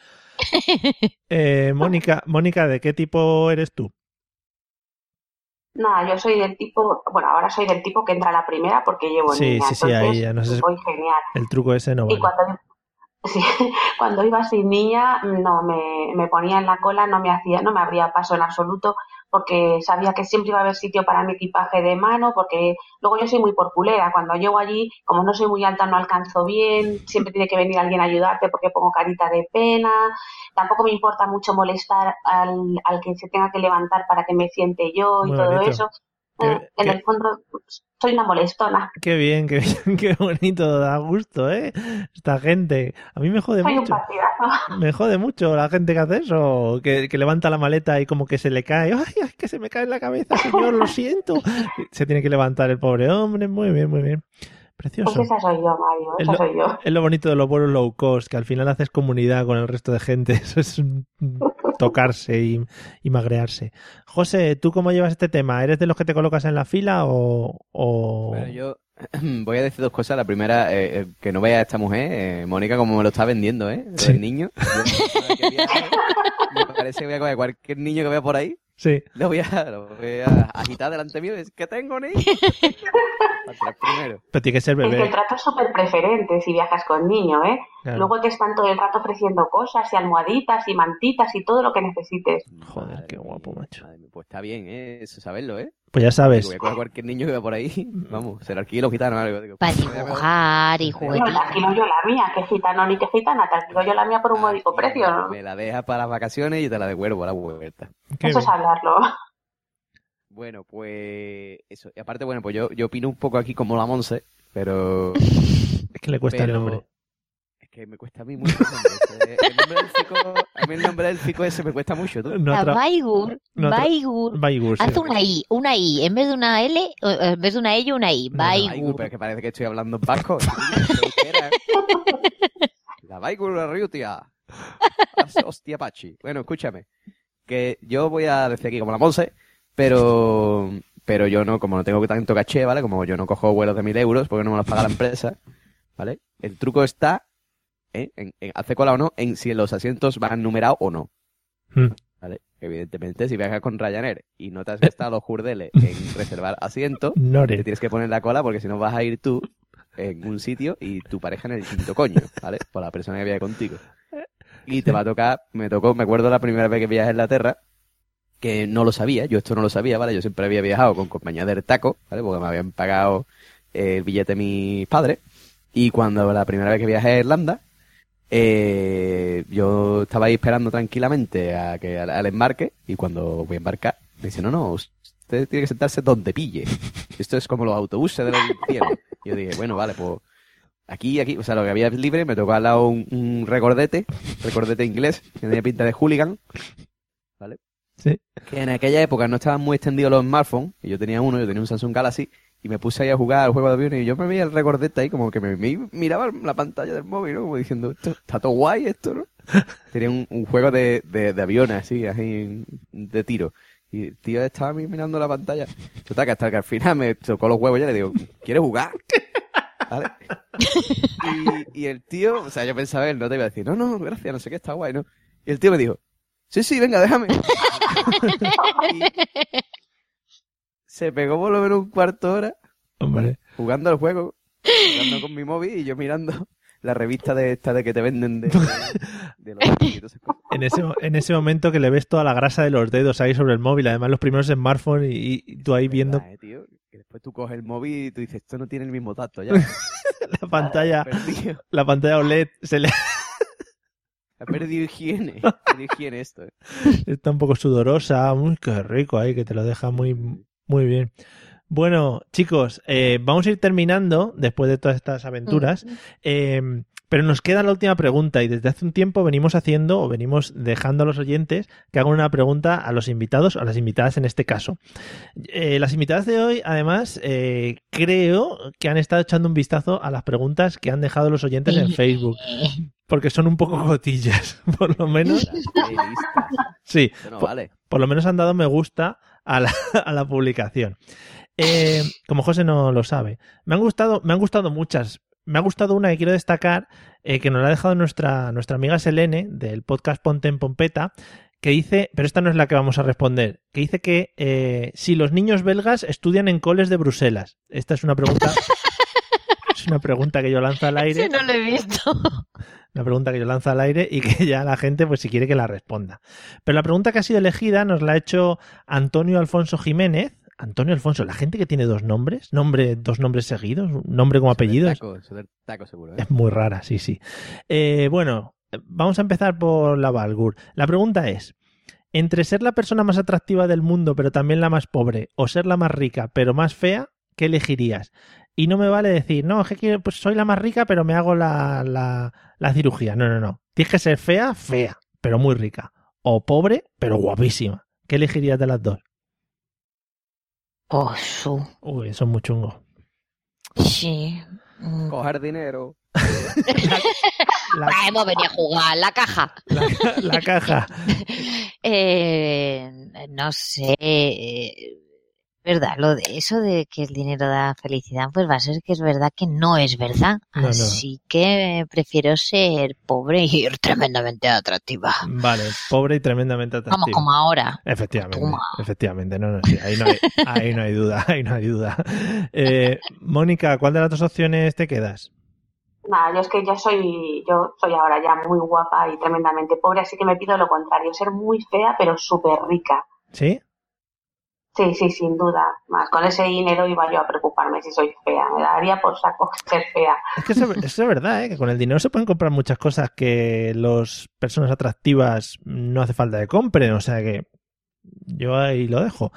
Eh, Mónica, Mónica, ¿de qué tipo eres tú? Nada, yo soy del tipo, bueno, ahora soy del tipo que entra a la primera porque llevo Sí, niña, sí, sí, ahí ya no sé- voy genial. El truco ese no Y cuando, sí, cuando iba sin niña, no me, me ponía en la cola, no me hacía, no me abría paso en absoluto, porque sabía que siempre iba a haber sitio para mi equipaje de mano, porque luego yo soy muy porculera, cuando llego allí, como no soy muy alta, no alcanzo bien, siempre tiene que venir alguien a ayudarte porque pongo carita de pena, tampoco me importa mucho molestar al, al que se tenga que levantar para que me siente yo y Muy todo bonito. eso. Qué- en qué- el fondo soy una molestona. Qué bien, qué bien, qué bonito, da gusto, ¿eh? Esta gente. A mí me jode Soy un mucho. partidazo. Me jode mucho la gente que hace eso, que, que levanta la maleta y como que se le cae. ¡Ay, ay, que se me cae en la cabeza, señor, lo siento! Se tiene que levantar el pobre hombre. Muy bien, muy bien. Precioso. Pues esa soy yo, Mario, Es esa lo, soy yo. es lo bonito de los vuelos low cost, que al final haces comunidad con el resto de gente. Eso es un- tocarse y, y magrearse. José, ¿tú cómo llevas este tema? ¿Eres de los que te colocas en la fila o...? o- Bueno, yo voy a decir dos cosas. La primera, eh, eh, que no vea a esta mujer, eh, Mónica, como me lo está vendiendo, ¿eh? Sí. del niño. Yo, me parece que voy a coger cualquier niño que vea por ahí. Sí. Lo voy a, lo voy a agitar delante mío y decir, ¿qué tengo, primero. Pero tiene que ser Es que el bebé. trato es súper preferente si viajas con niño, ¿eh? Claro. Luego te están todo el rato ofreciendo cosas y almohaditas y mantitas y todo lo que necesites. Joder, qué guapo, macho. Pues está bien, ¿eh? Eso saberlo, ¿eh? Pues ya sabes. Voy a coger cualquier niño que vea por ahí. Vamos, se lo alquilo gitano o algo. Digo, Para dibujar y No, juguetitos. te alquilo yo la mía, que gitano ni que gitana, te alquilo yo la mía por un módico precio. ¿no? Me la dejas para las vacaciones y te la devuelvo a la vuelta. Qué Eso es bien. hablarlo. Bueno, pues eso. Y aparte, bueno, pues yo, yo opino un poco aquí como la Monse, pero Es que le cuesta el pero- nombre. Que me cuesta a mí mucho el nombre. ese. El nombre élfico, a mí el nombre élfico ese me cuesta mucho, tú. No La atra- Baigur, no atra- Baigur. Baigur, sí. Haz una I, una I. En vez de una L, en vez de una L, una I. Baigur, Baigur. pero es que parece que estoy hablando en vasco. euskera. La Baigur la Riutia. Hostia Pachi. Bueno, escúchame. Que yo voy a decir aquí como la Monse, pero pero yo no, como no tengo tanto caché, ¿vale? Como yo no cojo vuelos de mil euros porque no me los paga la empresa, ¿vale? El truco está ¿eh? en, en hace cola o no, en si los asientos van numerados o no. Hmm. ¿Vale? Evidentemente, si viajas con Ryanair y no te has gastado los jurdeles en reservar asiento, te tienes que poner la cola porque si no vas a ir tú en un sitio y tu pareja en el quinto coño, ¿vale? Por la persona que viaja contigo. Y te va a tocar, me tocó, me acuerdo la primera vez que viajé a Inglaterra, que no lo sabía, yo esto no lo sabía, ¿vale? Yo siempre había viajado con compañía del taco, ¿vale? Porque me habían pagado el billete mis padres. Y cuando la primera vez que viajé a Irlanda, eh, yo estaba ahí esperando tranquilamente a que al, al embarque y cuando voy a embarcar me dice, no, no, usted tiene que sentarse donde pille. Esto es como los autobuses del cielo. Y yo dije, bueno, vale, pues aquí, aquí, o sea, lo que había libre, me tocó al lado un, un recordete, recordete inglés, que tenía pinta de hooligan, ¿vale? Sí. Que en aquella época no estaban muy extendidos los smartphones, y yo tenía uno, yo tenía un Samsung Galaxy, y me puse ahí a jugar al juego de aviones, y yo me veía el recordete ahí, como que me, me miraba la pantalla del móvil, ¿no? Como diciendo, esto, está todo guay esto, ¿no? tenía un, un juego de, de, de aviones, así, así, de tiro. Y el tío estaba a mí mirando la pantalla. Total, que hasta que al final me tocó los huevos ya le digo, ¿quieres jugar? ¿Vale? Y, y el tío, o sea, yo pensaba, él no te iba a decir, no, no, gracias, no sé qué, está guay, ¿no? Y el tío me dijo, sí, sí, venga, déjame. Y se pegó por lo menos un cuarto de hora Hombre. jugando al juego, jugando con mi móvil y yo mirando la revista de esta de que te venden de, de los. En ese, en ese momento que le ves toda la grasa de los dedos ahí sobre el móvil, además los primeros smartphones y, y tú ahí viendo eh, tío, que después tú coges el móvil y tú dices, esto no tiene el mismo tacto ya. la pantalla, perdido. la pantalla OLED se le Ha perdido higiene. Ha perdido higiene esto. eh. está un poco sudorosa, muy qué rico ahí, que te lo deja muy, muy bien. Bueno, chicos, eh, vamos a ir terminando después de todas estas aventuras. Eh, pero nos queda la última pregunta y desde hace un tiempo venimos haciendo o venimos dejando a los oyentes que hagan una pregunta a los invitados, a las invitadas en este caso. Eh, las invitadas de hoy, además, eh, creo que han estado echando un vistazo a las preguntas que han dejado los oyentes en Facebook, porque son un poco gotillas, por lo menos. Sí, por, vale. por lo menos han dado me gusta a la, a la publicación. Eh, como José no lo sabe, me han gustado, me han gustado muchas. Me ha gustado una que quiero destacar, eh, que nos la ha dejado nuestra, nuestra amiga Selene, del podcast Ponte en Pompeta, que dice, pero esta no es la que vamos a responder, que dice que eh, si los niños belgas estudian en coles de Bruselas. Esta es una pregunta. es una pregunta que yo lanzo al aire. Ese no lo he visto. Una pregunta que yo lanzo al aire y que ya la gente, pues si quiere que la responda. Pero la pregunta que ha sido elegida nos la ha hecho Antonio Alfonso Jiménez. Antonio Alfonso, la gente que tiene dos nombres, nombre, dos nombres seguidos, un nombre como apellido, Taco, taco seguro. ¿eh? es muy rara, sí, sí. Eh, bueno, vamos a empezar por la Valgur. La pregunta es, entre ser la persona más atractiva del mundo pero también la más pobre o ser la más rica pero más fea, ¿qué elegirías? Y no me vale decir, no, es que pues soy la más rica pero me hago la, la, la cirugía. No, no, no. Tienes que ser fea, fea, pero muy rica. O pobre, pero guapísima. ¿Qué elegirías de las dos? Oh, su. Uy, eso es muy chungo. Sí. Mm. Coger dinero. La, Ah, hemos venido a jugar la caja. la- la caja. Eh, no sé. Verdad, lo de eso de que el dinero da felicidad, pues va a ser que es verdad que no es verdad. No, no. Así que prefiero ser pobre y ir tremendamente atractiva. Vale, pobre y tremendamente atractiva. Vamos como ahora. Efectivamente, Toma. efectivamente, no, no, sí, ahí no hay, ahí no hay duda, ahí no hay duda. Eh, Mónica, ¿cuál de las dos opciones te quedas? Nada, yo es que yo soy, yo soy ahora ya muy guapa y tremendamente pobre, así que me pido lo contrario, ser muy fea pero súper rica. ¿Sí? Sí, sí, sin duda. Más con ese dinero iba yo a preocuparme si soy fea. Me daría por saco ser fea. Es que eso, eso es verdad, ¿eh? que con el dinero se pueden comprar muchas cosas que las personas atractivas no hace falta que compren, o sea que yo ahí lo dejo.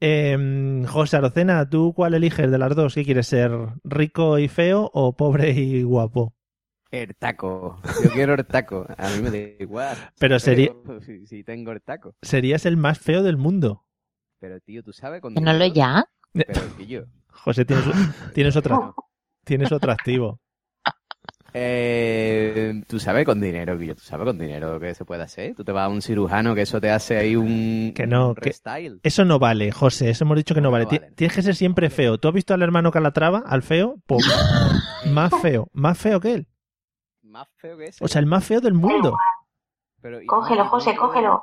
Eh, José Arocena, ¿tú cuál eliges de las dos? ¿Qué quieres ser? ¿Rico y feo o pobre y guapo? El taco. Yo quiero el taco. A mí me da igual. Pero sería- Si, si tengo el taco. Serías el más feo del mundo. Pero tío, tú sabes con Que no lo ya. Pero que yo. José, tienes, tienes, otra, tienes otro activo. Eh, tú sabes con dinero, que yo, tú sabes con dinero que se puede hacer. Tú te vas a un cirujano que eso te hace ahí un, Que no, un que-. Eso no vale, José, eso hemos dicho que no vale. no Ti- vale? Tienes que ser siempre feo. ¿Tú has visto al hermano Calatrava, al feo? Pues, más feo, más feo que él. Más feo que ese. O sea, el más feo del mundo. Pero, Cógelo, José, cógelo.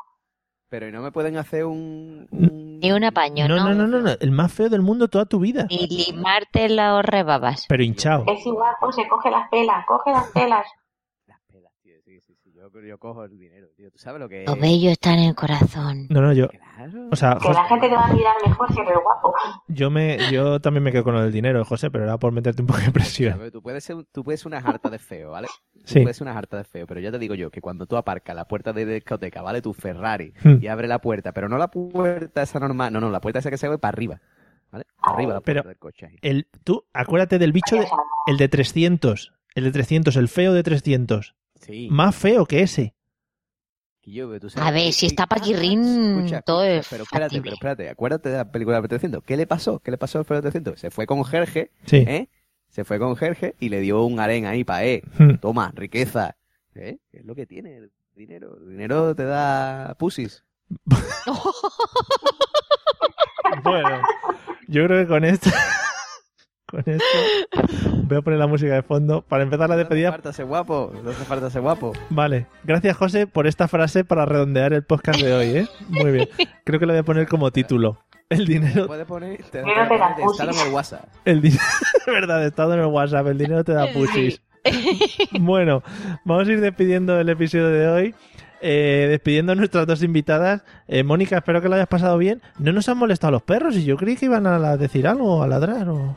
Pero ¿y no me pueden hacer un... un- Ni un apaño, No, ¿no? no, no, no, el más feo del mundo toda tu vida. Ni limarte los rebabas. Pero hinchado. Es igual, José, coge las pelas, coge las pelas. Las pelas, tío. Sí, sí, sí. Yo, yo cojo el dinero, tío. ¿Tú sabes lo que es? Lo bello está en el corazón. No, no, yo. Claro. O sea, Que la gente te va a mirar mejor si eres guapo. yo, me, yo también me quedo con lo del dinero, José, pero era por meterte un poco de presión. Tú puedes ser, tú puedes ser una harta de feo, ¿vale? Sí. puedes ser una harta de feo, pero ya te digo yo que cuando tú aparcas la puerta de discoteca, ¿vale? Tu Ferrari, Hmm. y abre la puerta, pero no la puerta esa normal, no, no, la puerta esa que se ve para arriba, ¿vale? Arriba la puerta Pero- del coche. ahí. El, tú, acuérdate del bicho, de- el de 300. El de 300, el feo de 300. Sí. Más feo que ese. Tú sabes A ver, si está Paquirrín, Escucha, todo es pero espérate, factible. pero espérate, acuérdate de la película de 300. ¿Qué le pasó? ¿Qué le pasó al feo de 300? Se fue con Jerge, Sí. ¿eh? Se fue con Jerge y le dio un harén ahí para, eh, Hmm. toma, riqueza. ¿Eh? ¿Qué es lo que tiene el dinero? El dinero te da pusis. Bueno, yo creo que con esto. Con esto. Voy a poner la música de fondo. Para empezar la No hace despedida. falta ser guapo, no hace falta ser guapo. Vale. Gracias, José, por esta frase para redondear el podcast de hoy, ¿eh? Muy bien. Creo que lo voy a poner como título. El dinero. Puedes poner, te, Dinero te te, da pusis. el WhatsApp. El dinero. verdad, estado en el WhatsApp. El dinero te da pusis. Bueno, vamos a ir despidiendo el episodio de hoy. Eh, despidiendo a nuestras dos invitadas. Eh, Mónica, espero que lo hayas pasado bien. No nos han molestado los perros y yo creí que iban a decir algo, a ladrar o...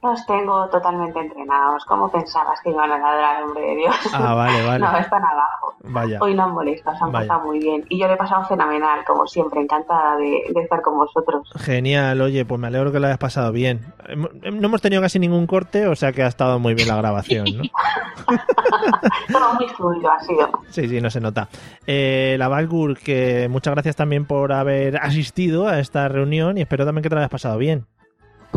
Los tengo totalmente entrenados. ¿Cómo pensabas que iban a ladrar, hombre de Dios? Ah, vale, vale. No, están abajo. Vaya. Hoy no han molestado, se han Vaya. pasado muy bien. Y yo lo he pasado fenomenal, como siempre, encantada de, de estar con vosotros. Genial, oye, pues me alegro que lo hayas pasado bien. No hemos tenido casi ningún corte, o sea que ha estado muy bien la grabación, ¿no? Todo muy fluido ha sido. Sí, sí, no se nota. Eh, la Valgur, que muchas gracias también por haber asistido a esta reunión y espero también que te la hayas pasado bien.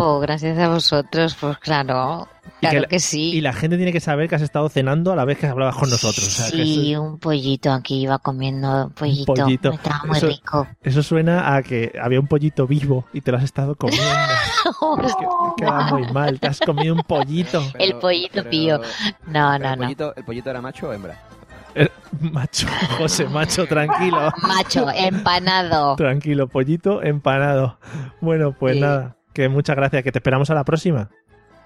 Oh, gracias a vosotros, pues claro, claro la- que sí. Y la gente tiene que saber que has estado cenando a la vez que hablabas con nosotros. o sea, que sí, eso- un pollito aquí iba comiendo un pollito. pollito. Estaba muy Eso- rico. Eso suena a que había un pollito vivo y te lo has estado comiendo. Queda muy mal, te has comido un pollito. El pollito pío. No, no, el, no. pollito, ¿El pollito era macho o hembra? Eh, Macho, José, macho, tranquilo. Macho, empanado. Tranquilo, pollito empanado. Bueno, pues Sí. nada, que muchas gracias, que te esperamos a la próxima.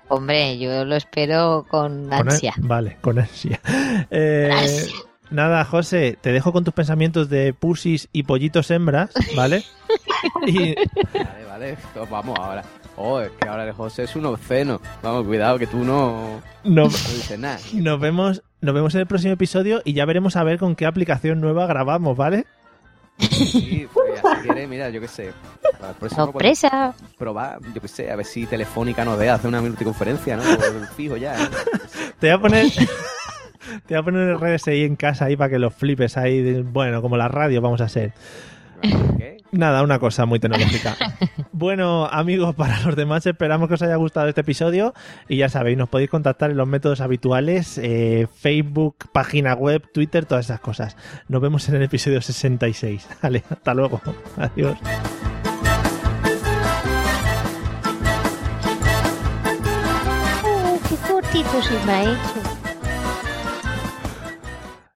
Hombre, yo lo espero con Con an- ansia. Vale, con ansia. Eh, Ansia. Nada, José, te dejo con tus pensamientos de pusis y pollitos hembras, ¿vale? y Vale, vale, pues vamos ahora. Oh, es que ahora el José es un obsceno. Vamos, cuidado que tú no, no, no dices nada. nos vemos, nos vemos en el próximo episodio y ya veremos a ver con qué aplicación nueva grabamos, ¿vale? Sí, pues si quieres, mira, yo qué sé. Sorpresa. Probar, yo qué sé, a ver si Telefónica nos deja hacer una multiconferencia, ¿no? Fijo ya. ¿eh? Te voy a poner. Te voy a poner el RSI en casa ahí para que los flipes ahí. de- Bueno, como la radio vamos a ser. ¿Qué? Nada, una cosa muy tecnológica. bueno, amigos, para los demás esperamos que os haya gustado este episodio y ya sabéis, nos podéis contactar en los métodos habituales, eh, Facebook, página web, Twitter, todas esas cosas. Nos vemos en el episodio 66. Vale, hasta luego. Adiós. Oh, qué cortito se me ha hecho.